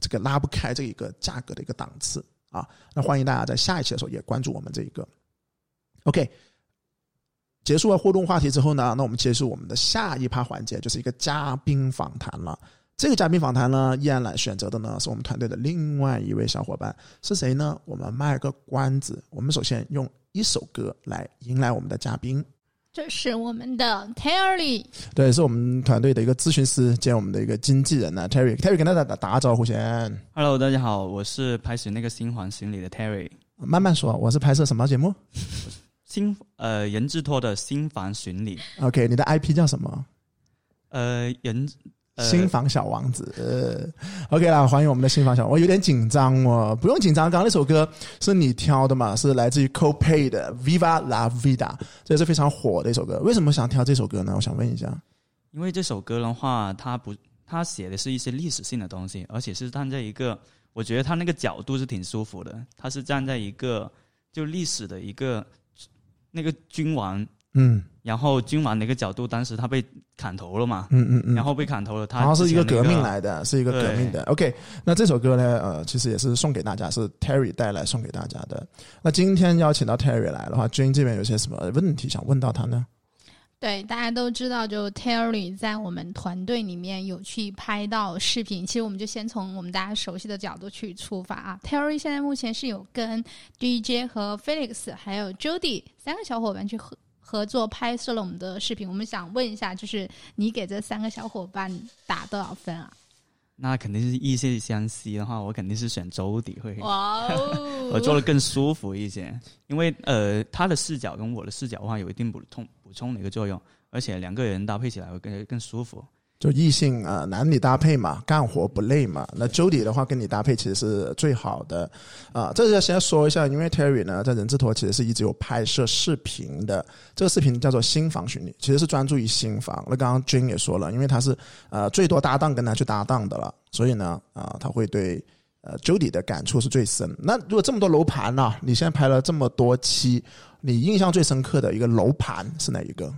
这个拉不开这一个价格的一个档次啊。那欢迎大家在下一期的时候也关注我们这一个，OK。结束了互动话题之后呢，那我们结束我们的下一趴环节，就是一个嘉宾访谈了。这个嘉宾访谈呢，依然来选择的呢是我们团队的另外一位小伙伴，是谁呢？我们卖个关子，我们首先用一首歌来迎来我们的嘉宾。这是我们的 Terry，对，是我们团队的一个咨询师兼我们的一个经纪人呢，Terry。Terry 跟大家打打个招呼先。Hello，大家好，我是拍摄那个新环行里的 Terry。慢慢说，我是拍摄什么节目？新呃人字拖的新房巡礼，OK，你的 IP 叫什么？呃，人新房小王子，呃，OK 啦，欢迎我们的新房小，我有点紧张哦，不用紧张，刚刚那首歌是你挑的嘛？是来自于 CoPay 的 Viva La Vida，这是非常火的一首歌。为什么想挑这首歌呢？我想问一下，因为这首歌的话，它不，它写的是一些历史性的东西，而且是站在一个，我觉得它那个角度是挺舒服的，它是站在一个就历史的一个。那个君王，嗯，然后君王的一个角度，当时他被砍头了嘛，嗯嗯嗯，然后被砍头了，他然后是一个革命来的，是一个革命的。OK，那这首歌呢，呃，其实也是送给大家，是 Terry 带来送给大家的。那今天邀请到 Terry 来的话，Jane 这边有些什么问题想问到他呢？对，大家都知道，就 Terry 在我们团队里面有去拍到视频。其实我们就先从我们大家熟悉的角度去出发啊。Terry 现在目前是有跟 DJ 和 Felix 还有 Jody 三个小伙伴去合合作拍摄了我们的视频。我们想问一下，就是你给这三个小伙伴打多少分啊？那肯定是意气相吸的话，我肯定是选周底会。哇哦，合作的更舒服一些，因为呃，他的视角跟我的视角的话有一定补充补充的一个作用，而且两个人搭配起来会更更舒服。就异性啊、呃男女搭配嘛，干活不累嘛。那 Jody 的话跟你搭配其实是最好的啊、这要先说一下，因为 Terry 呢在人字拖其实是一直有拍摄视频的，这个视频叫做新房巡礼，其实是专注于新房。那刚刚 Jane 也说了，因为他是呃最多搭档跟他去搭档的了，所以呢啊、他会对呃 Jody 的感触是最深。那如果这么多楼盘呢、你现在拍了这么多期，你印象最深刻的一个楼盘是哪一个？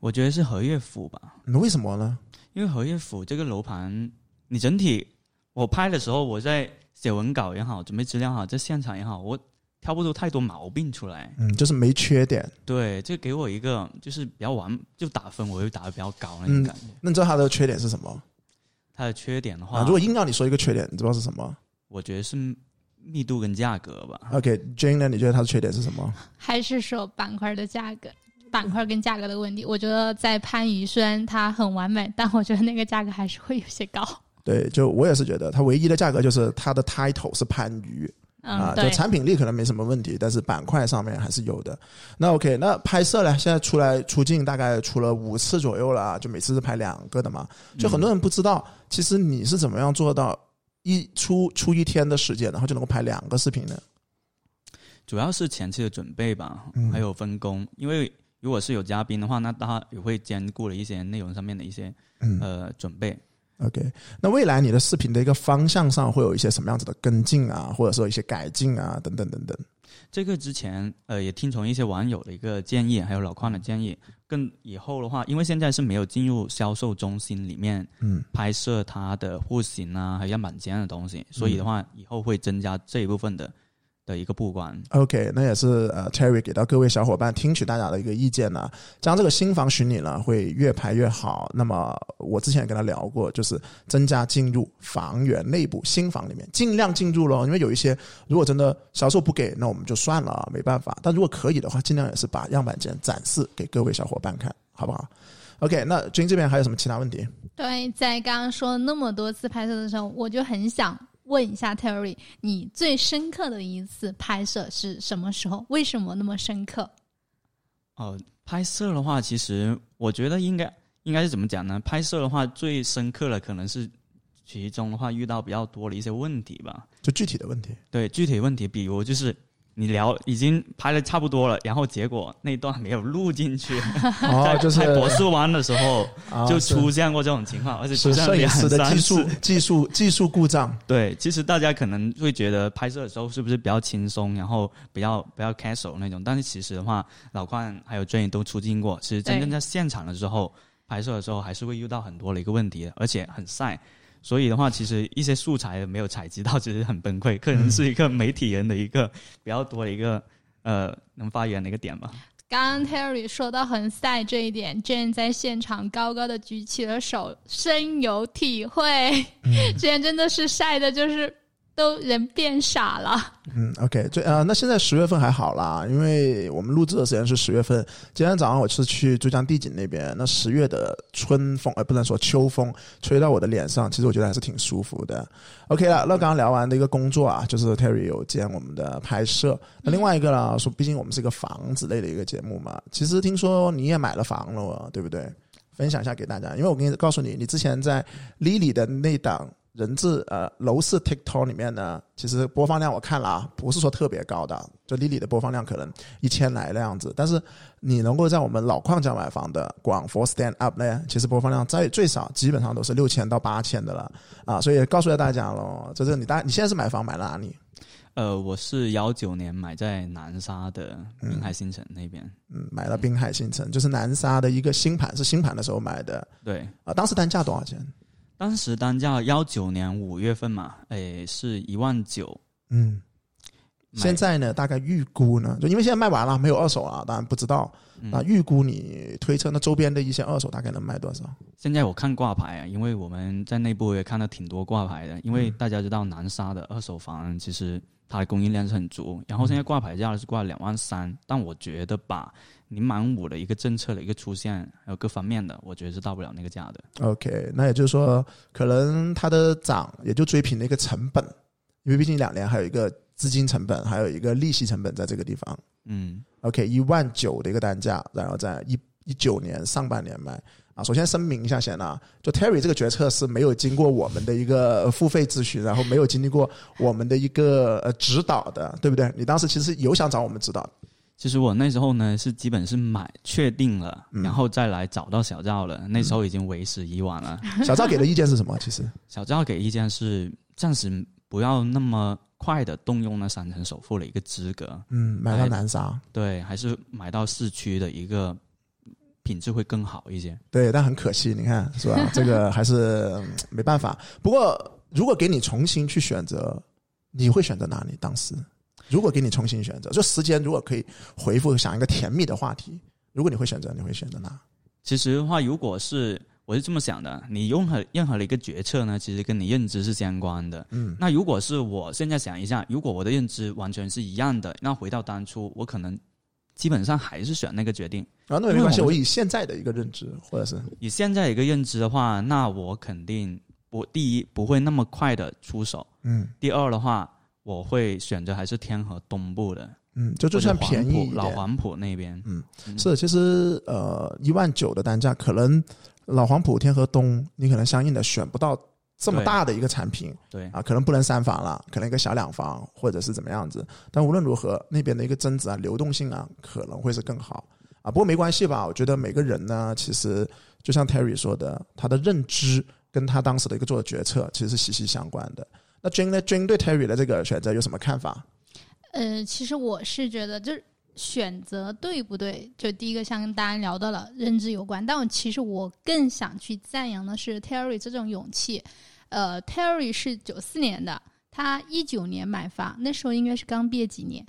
我觉得是和悦府吧，那为什么呢？因为和悦府这个楼盘，你整体我拍的时候，我在写文稿也好，准备资料也好，在现场也好，我挑不出太多毛病出来。嗯，就是没缺点。对，这给我一个就是比较完，就打分我会打的比较高那种嗯感觉。那你知道它的缺点是什么？它的缺点的话，啊，如果硬要你说一个缺点，你知道是什么我觉得是密度跟价格吧。OK，Jane 呢？你觉得它的缺点是什么？还是说板块的价格？板块跟价格的问题，我觉得在番禺虽然它很完美，但我觉得那个价格还是会有些高。对，就我也是觉得它唯一的价格就是它的 title 是番禺嗯，啊，就，产品力可能没什么问题，但是板块上面还是有的。那 OK，那拍摄呢？现在出来出镜大概出了五次左右了啊，就每次是拍两个的嘛。就很多人不知道，其实你是怎么样做到一出出一天的时间，然后就能够拍两个视频呢？主要是前期的准备吧嗯，还有分工。因为如果是有嘉宾的话，那他也会兼顾了一些内容上面的一些嗯呃准备。OK，那未来你的视频的一个方向上会有一些什么样子的跟进啊，或者说一些改进啊，等等等等。这个之前呃也听从一些网友的一个建议，还有老邝的建议。更以后的话，因为现在是没有进入销售中心里面嗯拍摄它的户型啊，还有样板间的东西，所以的话以后会增加这一部分的的一个布光。OK，那也是呃 Terry 给到各位小伙伴听取大家的一个意见呢，将这个新房巡礼呢会越排越好。那么我之前也跟他聊过，就是增加进入房源内部新房里面，尽量进入咯，因为有一些如果真的销售不给，那我们就算了，没办法。但如果可以的话，尽量也是把样板间展示给各位小伙伴看，好不好？OK，那君这边还有什么其他问题？对，在刚刚说那么多次拍摄的时候，我就很想问一下 Terry，你最深刻的一次拍摄是什么时候？为什么那么深刻？哦，拍摄的话，其实我觉得应该应该是怎么讲呢？拍摄的话，最深刻的可能是其中的话遇到比较多的一些问题吧。就具体的问题。对具体问题，比如就是你聊已经拍的差不多了，然后结果那段没有录进去，哦，在就是拍博士湾的时候啊就出现过这种情况，而且出是摄影现两师的技术技术技术故障。对，其实大家可能会觉得拍摄的时候是不是比较轻松，然后比较比较 casual 那种，但是其实的话，老邝还有 Jane 都出镜过，其实真正在现场的时候，拍摄的时候还是会遇到很多的一个问题的，而且很晒。所以的话，其实一些素材没有采集到，其实很崩溃。可能是一个媒体人的一个比较多的一个呃能发言的一个点吧。刚刚 Terry 说到很晒这一点，Jane 在现场高高的举起了手，深有体会。之前真的是晒的，就是都人变傻了。嗯，OK，最呃，那现在十月份还好啦，因为我们录制的时间是十月份。今天早上我是去珠江帝景那边，那十月的春风，呃，不能说秋风，吹到我的脸上，其实我觉得还是挺舒服的。OK 了，那刚聊完的一个工作啊，就是 Terry 有兼我们的拍摄。那另外一个呢，说毕竟我们是一个房子类的一个节目嘛，其实听说你也买了房了，对不对？分享一下给大家，因为我跟你告诉你，你之前在 Lily 的那档人质呃楼市 TikTok 里面呢，其实播放量我看了啊，不是说特别高的，就 Lily 的播放量可能一千来的样子，但是你能够在我们老框架买房的广佛 Stand Up 呢，其实播放量在最少基本上都是六千到八千的了啊，所以告诉大家喽，就是你大你现在是买房买了哪里？呃，我是幺九年买在南沙的滨海新城那边，嗯，买了滨海新城，就是南沙的一个新盘，是新盘的时候买的对。啊，当时单价多少钱？当时单价幺九年五月份嘛，诶是一万九，嗯，现在呢，大概预估呢，就因为现在卖完了，没有二手了，当然不知道。嗯。啊，预估你推测那周边的一些二手大概能卖多少？现在我看挂牌啊，因为我们在内部也看到挺多挂牌的，因为嗯。大家知道南沙的二手房其实它的供应量是很足，然后现在挂牌价是挂两万三，但我觉得吧，你满五的一个政策的一个出现，还有各方面的，我觉得是到不了那个价的。OK，那也就是说，可能它的涨也就追平了一个成本，因为毕竟两年还有一个资金成本，还有一个利息成本在这个地方。嗯，OK，一万九的一个单价，然后在一一九年上半年卖啊。首先声明一下先啊，就 Terry 这个决策是没有经过我们的一个付费咨询，然后没有经历过我们的一个呃指导的，对不对？你当时其实有想找我们指导，其实我那时候呢是基本是买确定了，嗯然后再来找到小赵了，那时候已经为时已晚了。小赵给的意见是什么？其实 小赵给意见是暂时不要那么快的动用那三成首付的一个资格，嗯，买到南沙，对，还是买到市区的一个品质会更好一些。对，但很可惜，你看是吧？这个还是、嗯没办法。不过，如果给你重新去选择，你会选择哪里？当时，如果给你重新选择，就时间如果可以回复，想一个甜蜜的话题，如果你会选择，你会选择哪？其实的话，如果是我是这么想的，你任何任何的一个决策呢，其实跟你认知是相关的。嗯那如果是我现在想一下，如果我的认知完全是一样的，那回到当初，我可能基本上还是选那个决定。啊，那也没关系，我我以现在的一个认知，或者是以现在一个认知的话，那我肯定不第一不会那么快的出手，嗯第二的话，我会选择还是天河东部的，嗯，就就算便宜老，黄埔那边。嗯嗯是，其实呃一万九的单价，可能老黄埔、天河东，你可能相应的选不到这么大的一个产品。对，啊，可能不能三房了，可能一个小两房，或者是怎么样子。但无论如何，那边的一个增值啊、流动性啊，可能会是更好啊。不过没关系吧，我觉得每个人呢，其实就像 Terry 说的，他的认知跟他当时的一个做的决策其实是息息相关的。那 Jane 呢？Jane 对 Terry 的这个选择有什么看法？呃，其实我是觉得，就是选择对不对，就第一个像跟大家聊到了认知有关，但我其实我更想去赞扬的是 Terry 这种勇气。呃，Terry 是九四年的，他一九年买房，那时候应该是刚毕业几年，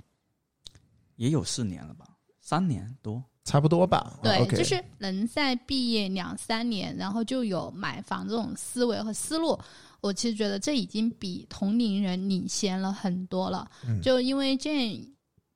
也有四年了吧，三年多。差不多吧。对，就是能在毕业两三年，然后就有买房这种思维和思路。我其实觉得这已经比同龄人领先了很多了。嗯就因为这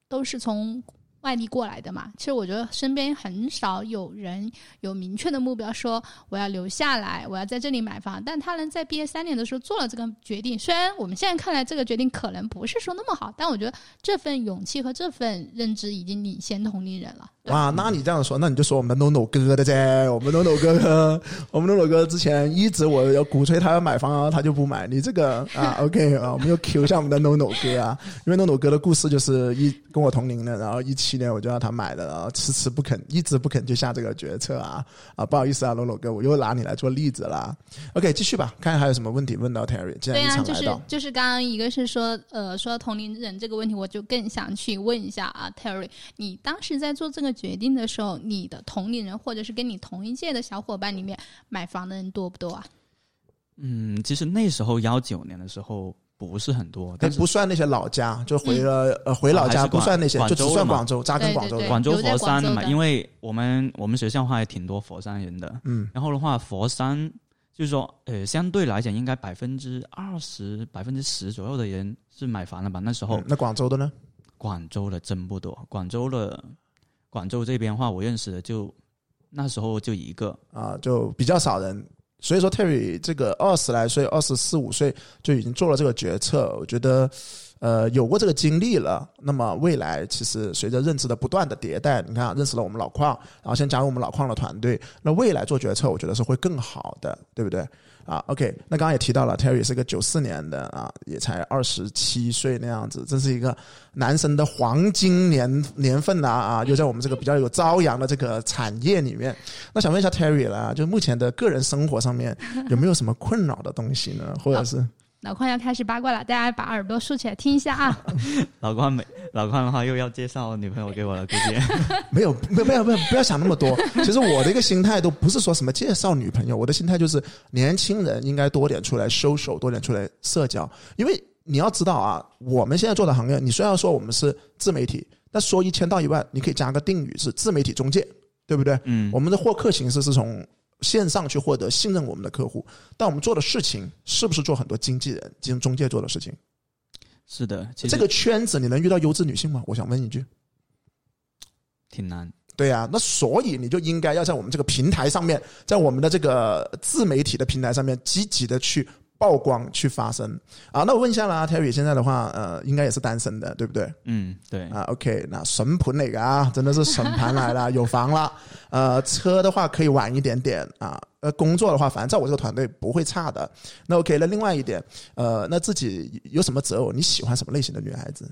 都是从外地过来的嘛，其实我觉得身边很少有人有明确的目标，说我要留下来，我要在这里买房。但他能在毕业三年的时候做了这个决定，虽然我们现在看来这个决定可能不是说那么好，但我觉得这份勇气和这份认知已经领先同龄人了。对哇，那你这样说，那你就说我们的 NONO 哥的噻。我们 NONO 哥，我们 NONO 哥之前一直我要鼓吹他要买房然后，他就不买。你这个啊，OK 啊，我们又 Q 一下我们的 NONO 哥啊，因为 NONO 哥的故事就是一跟我同龄的，然后一七年我就让他买的，然后迟迟不肯，一直不肯就下这个决策啊啊，不好意思啊，NONO 哥，我又拿你来做例子啦。OK，继续吧，看看还有什么问题问到 Terry，既然对啊，一场就是就是刚刚一个是说，呃，说到同龄人这个问题，我就更想去问一下啊，Terry，你当时在做这个决定的时候，你的同龄人或者是跟你同一届的小伙伴里面买房的人多不多啊？嗯，其实那时候幺九年的时候不是很多，但不算那些老家，就回了、呃回老家不算那些，广就只算广州，扎根广州广州佛山的嘛，的因为我们我们学校的话也挺多佛山人的，嗯，然后的话佛山就是说，呃，相对来讲应该百分之二十、百分之十左右的人是买房了吧？那时候、嗯那广州的呢？广州的真不多，广州的广州这边话，我认识的就那时候就一个，啊，就比较少人。所以说，Terry 这个二十来岁、二十四五岁就已经做了这个决策，我觉得，呃，有过这个经历了。那么未来其实随着认知的不断的迭代，你看认识了我们老矿，然后先加入我们老矿的团队，那未来做决策，我觉得是会更好的，对不对？啊，OK，那刚刚也提到了，Terry 是个九四年的啊，也才二十七岁那样子，这是一个男生的黄金年年份呐啊，又在我们这个比较有朝阳的这个产业里面。那想问一下 Terry 啦，就目前的个人生活上面有没有什么困扰的东西呢？或者是老邝要开始八卦了，大家把耳朵竖起来听一下啊！老邝没老邝的话又要介绍女朋友给我了，估计 没有，没有，没有，没有，不要想那么多。其实我的一个心态都不是说什么介绍女朋友，我的心态就是年轻人应该多点出来 social，多点出来社交，因为你要知道啊，我们现在做的行业，你虽然说我们是自媒体，但说一千道一万，你可以加个定语是自媒体中介，对不对？嗯，我们的获客形式是从线上去获得信任我们的客户，但我们做的事情是不是做很多经纪人、经中介做的事情？是的，这个圈子你能遇到优质女性吗？我想问一句。挺难。对呀、那所以你就应该要在我们这个平台上面，在我们的这个自媒体的平台上面，积极的去曝光、去发声啊。那我问一下啦，Terry 现在的话，呃，应该也是单身的，对不对？嗯，对，啊，OK，那神盘哪个啊？真的是神盘来了，有房了。呃，车的话可以晚一点点啊。呃，工作的话，反正在我这个团队不会差的。那 OK，那另外一点，呃，那自己有什么择偶？你喜欢什么类型的女孩子？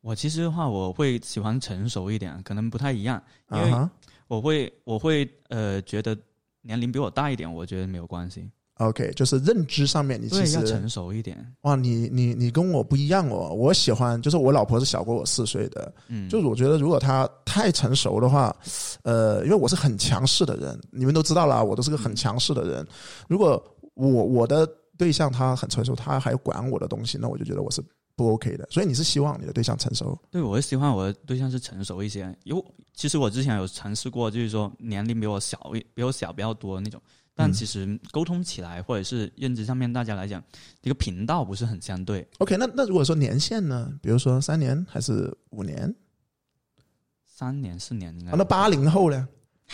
我其实的话，我会喜欢成熟一点，可能不太一样，因为啊我会我会呃觉得年龄比我大一点，我觉得没有关系，，OK，就是认知上面，你其，实要成熟一点。哇，你你你跟我不一样哦，我喜欢就是我老婆是小过我四岁的，嗯，就是我觉得如果她太成熟的话，呃，因为我是很强势的人，你们都知道啦，我都是个很强势的人。如果我我的对象他很成熟，他还管我的东西，那我就觉得我是不 OK 的。所以你是希望你的对象成熟对，我是希望我的对象是成熟一些。有，其实我之前有尝试过，就是说年龄比我小一比我小比较多的那种，但嗯其实沟通起来或者是认知上面，大家来讲，这个频道不是很相对。？OK，那那如果说年限呢？比如说三年还是五年？三年四年应该。啊，那八零后呢？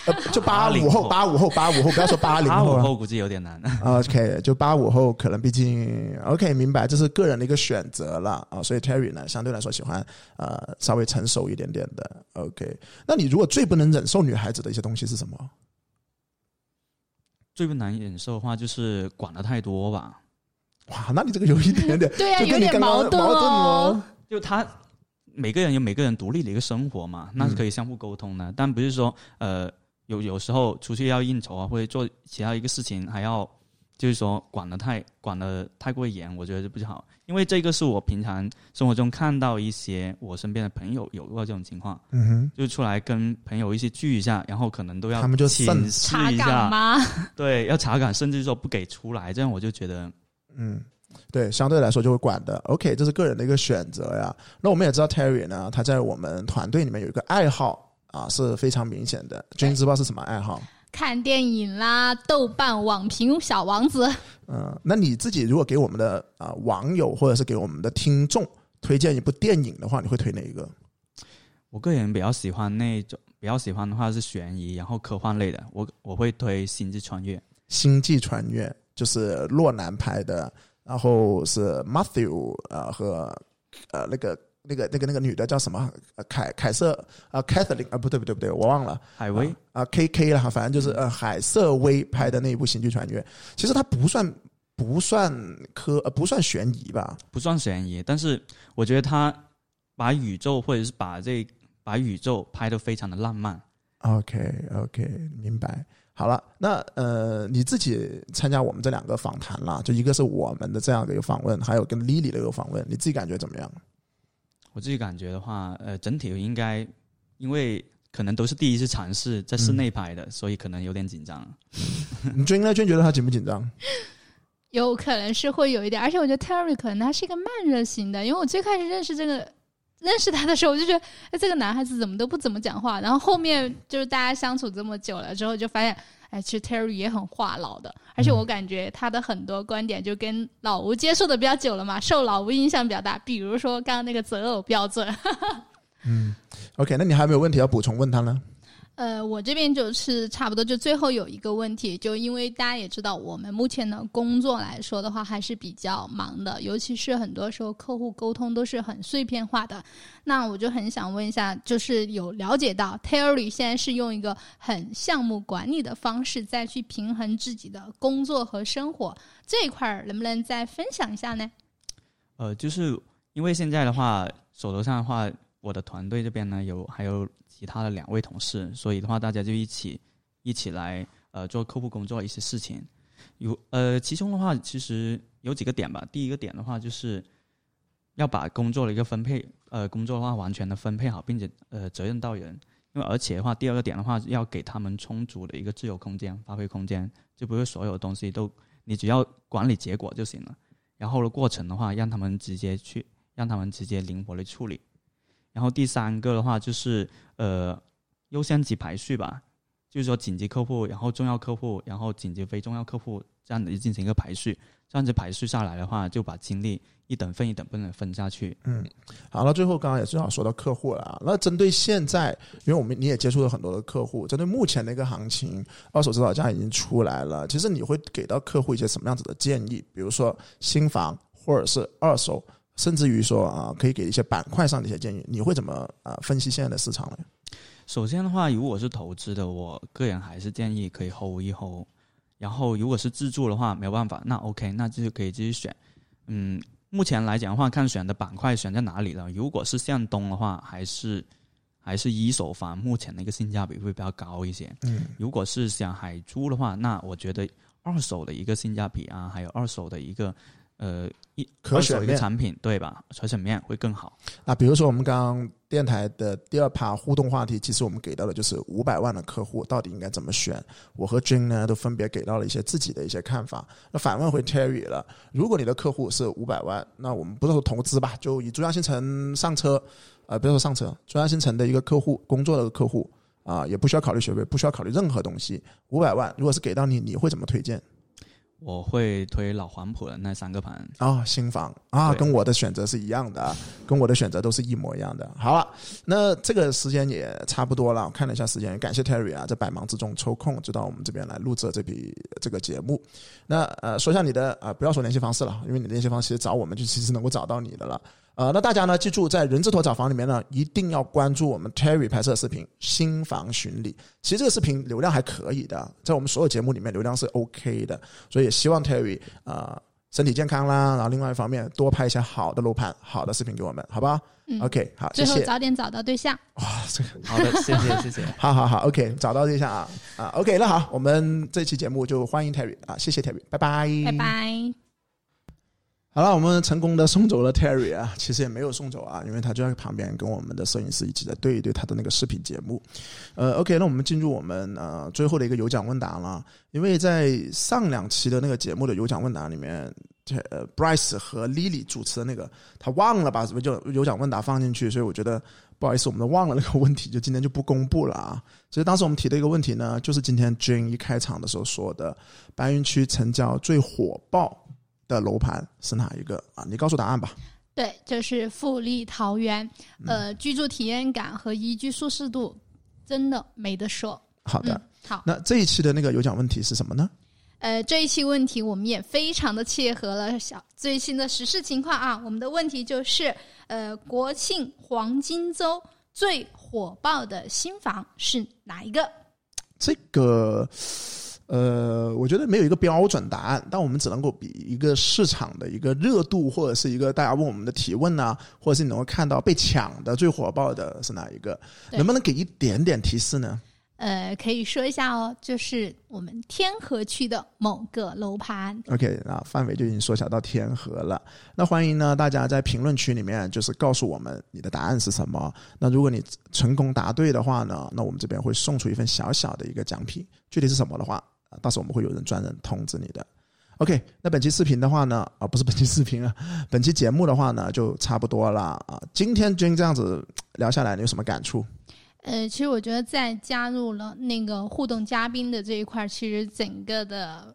呃，就八五后，八五后，八五后，不要说八零后八。五后估计有点难。OK，就八五后可能毕竟 OK 明白，这是个人的一个选择了啊，所以 Terry 呢相对来说喜欢呃稍微成熟一点点的 OK。那你如果最不能忍受女孩子的一些东西是什么？最不难忍受的话就是管的太多吧，哇，那你这个有一点点，对呀、就有点跟你刚刚矛盾矛盾哦。就他每个人有每个人独立的一个生活嘛，那是可以相互沟通的，但不是说呃有有时候出去要应酬啊，或者做其他一个事情还要就是说管的太管的太过严，我觉得是不好，因为这个是我平常生活中看到一些我身边的朋友有过这种情况，嗯哼，就出来跟朋友一起聚一下，然后可能都要他们就请慎示查岗一下，吗？对，要查岗，甚至说不给出来，这样我就觉得嗯。对，相对来说就会管的。OK，这是个人的一个选择呀。那我们也知道 Terry 呢，他在我们团队里面有一个爱好啊，是非常明显的。君知道是什么爱好？看电影啦，豆瓣网评小王子，嗯，那你自己如果给我们的啊、网友或者是给我们的听众推荐一部电影的话，你会推哪一个？我个人比较喜欢那种，比较喜欢的话是悬疑，然后科幻类的，我我会推《星际穿越》。《星际穿越》就是洛南拍的，然后是 Matthew 呃和呃那个那个那个那个女的叫什么？呃凯凯瑟啊、，Catherine 啊不对不对不对，我忘了海威，啊、K K 了，反正就是呃海瑟薇拍的那一部《星际穿越》，其实它不算不算科呃不算悬疑吧？不算悬疑，但是我觉得它把宇宙或者是把这把宇宙拍的非常的浪漫。OK OK，明白。好了，那呃，你自己参加我们这两个访谈啦，就一个是我们的这样的一个访问，还有跟 Lily 的一个访问，你自己感觉怎么样？我自己感觉的话，呃，整体应该因为可能都是第一次尝试在室内拍的，所以可能有点紧张。你君呢？君觉得他紧不紧张？有可能是会有一点，而且我觉得 Terry 可能他是一个慢热型的，因为我最开始认识这个认识他的时候，我就觉得，哎，这个男孩子怎么都不怎么讲话，然后后面就是大家相处这么久了之后，就发现，哎，其实 Terry 也很话痨的，而且我感觉他的很多观点就跟老吴接触的比较久了嘛，受老吴影响比较大，比如说刚刚那个择偶标准，嗯，OK，那你还有没有问题要补充问他呢？呃，我这边就是差不多，就最后有一个问题，就因为大家也知道，我们目前的工作来说的话，还是比较忙的，尤其是很多时候客户沟通都是很碎片化的。那我就很想问一下，就是有了解到 Terry 现在是用一个很项目管理的方式，再去平衡自己的工作和生活这一块儿，能不能再分享一下呢？呃，就是因为现在的话，手头上的话，我的团队这边呢有还有其他的两位同事，所以的话，大家就一起一起来呃做客户工作一些事情。有呃，其中的话其实有几个点吧。第一个点的话就是要把工作的一个分配，呃，工作的话完全的分配好，并且呃责任到人。因为而且的话，第二个点的话，要给他们充足的一个自由空间、发挥空间，就不是所有东西都你只要管理结果就行了。然后的过程的话，让他们直接去，让他们直接灵活的处理。然后第三个的话就是呃优先级排序吧，就是说紧急客户，然后重要客户，然后紧急非重要客户这样的进行一个排序。这样子排序下来的话，就把精力一等份一等份的分下去。嗯，好了，最后刚刚也正好说到客户了啊。那针对现在，因为我们你也接触了很多的客户，针对目前的一个行情，二手指导价已经出来了，其实你会给到客户一些什么样子的建议？比如说新房或者是二手，甚至于说啊，可以给一些板块上的一些建议，你会怎么啊分析现在的市场呢？首先的话，如果是投资的，我个人还是建议可以 hold 一 hold。然后，如果是自住的话，没有办法，那 OK，那就可以继续选。嗯，目前来讲的话，看选的板块选在哪里了。如果是向东的话，还是还是一手房，目前的一个性价比会比较高一些。嗯，如果是想海租的话，那我觉得二手的一个性价比啊，还有二手的一个。呃，一可选一个产品对吧？可选面会更好。那比如说我们刚刚电台的第二趴互动话题，其实我们给到的就是五百万的客户到底应该怎么选。我和 Jane 呢都分别给到了一些自己的一些看法。那反问回 Terry 了，如果你的客户是五百万，那我们不是说投资吧，就以珠江新城上车，呃，不要说上车，珠江新城的一个客户工作的客户啊，也不需要考虑学费，不需要考虑任何东西。五百万如果是给到你，你会怎么推荐？我会推老黄埔的那三个盘啊，新房啊，跟我的选择是一样的，跟我的选择都是一模一样的。好了，那这个时间也差不多了，我看了一下时间，感谢 Terry 啊，在百忙之中抽空就到我们这边来录制这笔这个节目。那呃，说一下你的啊，不要说联系方式了，因为你的联系方式其实找我们就其实能够找到你的了。呃，那大家呢，记住在人字拖找房里面呢，一定要关注我们 Terry 拍摄的视频《新房巡礼》。其实这个视频流量还可以的，在我们所有节目里面流量是 OK 的，所以也希望 Terry 啊身体健康啦。然后另外一方面，多拍一些好的楼盘、好的视频给我们，好吧？OK，好，谢谢。最后早点找到对象。哇，这个好的，谢谢谢谢。好好好，OK，找到对象啊啊，OK，那好，我们这期节目就欢迎 Terry 啊，谢谢 Terry，拜拜，拜拜。好了，我们成功的送走了 Terry 啊，其实也没有送走啊，因为他就在旁边跟我们的摄影师一起在对一对他的那个视频节目。呃，OK，那我们进入我们呃最后的一个有奖问答了，因为在上两期的那个节目的有奖问答里面，呃，Bryce 和 Lily 主持的那个，他忘了把什么就有奖问答放进去，所以我觉得不好意思，我们都忘了那个问题，就今天就不公布了啊。其实当时我们提的一个问题呢，就是今天 Jane 一开场的时候说的，白云区成交最火爆。的楼盘是哪一个啊？你告诉答案吧。对，就是富力桃园。呃，居住体验感和宜居舒适度真的没得说。好的，好。那这一期的那个有奖问题是什么呢？呃，这一期问题我们也非常的切合了小最新的时事情况啊。我们的问题就是，呃，国庆黄金周最火爆的新房是哪一个？这个。呃，我觉得没有一个标准答案，但我们只能够比一个市场的一个热度，或者是一个大家问我们的提问呢，或者是你能够看到被抢的最火爆的是哪一个？能不能给一点点提示呢？呃，可以说一下哦，就是我们天河区的某个楼盘。OK，那范围就已经缩小到天河了。那欢迎呢，大家在评论区里面就是告诉我们你的答案是什么。那如果你成功答对的话呢，那我们这边会送出一份小小的一个奖品，具体是什么的话。啊，到时候我们会有人专人通知你的。OK，那本期视频的话呢，啊，不是本期视频啊，本期节目的话呢，就差不多了啊。今天君这样子聊下来，你有什么感触？呃，其实我觉得在加入了那个互动嘉宾的这一块，其实整个的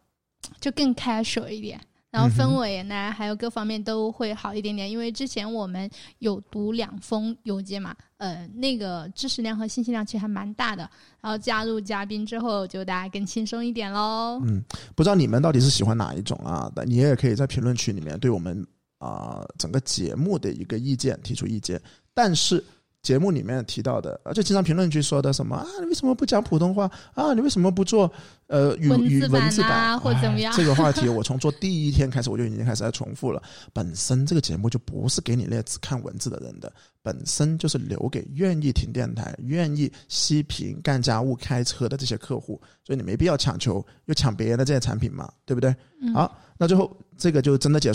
就更 casual 一点。然后氛围呢，还有各方面都会好一点点，因为之前我们有读两封邮件嘛，呃，那个知识量和信息量其实还蛮大的。然后加入嘉宾之后，就大家更轻松一点喽。嗯，不知道你们到底是喜欢哪一种啊？你也可以在评论区里面对我们啊整个节目的一个意见提出意见，但是。节目里面提到的，而且经常评论区说的什么啊？你为什么不讲普通话啊？你为什么不做呃语语文字版或怎么样？这个话题我从做第一天开始我就已经开始在重复了。本身这个节目就不是给你那只看文字的人的，本身就是留给愿意听电台、愿意息屏干家务、开车的这些客户，所以你没必要强求又抢别人的这些产品嘛，对不对？好，那最后这个就真的结束。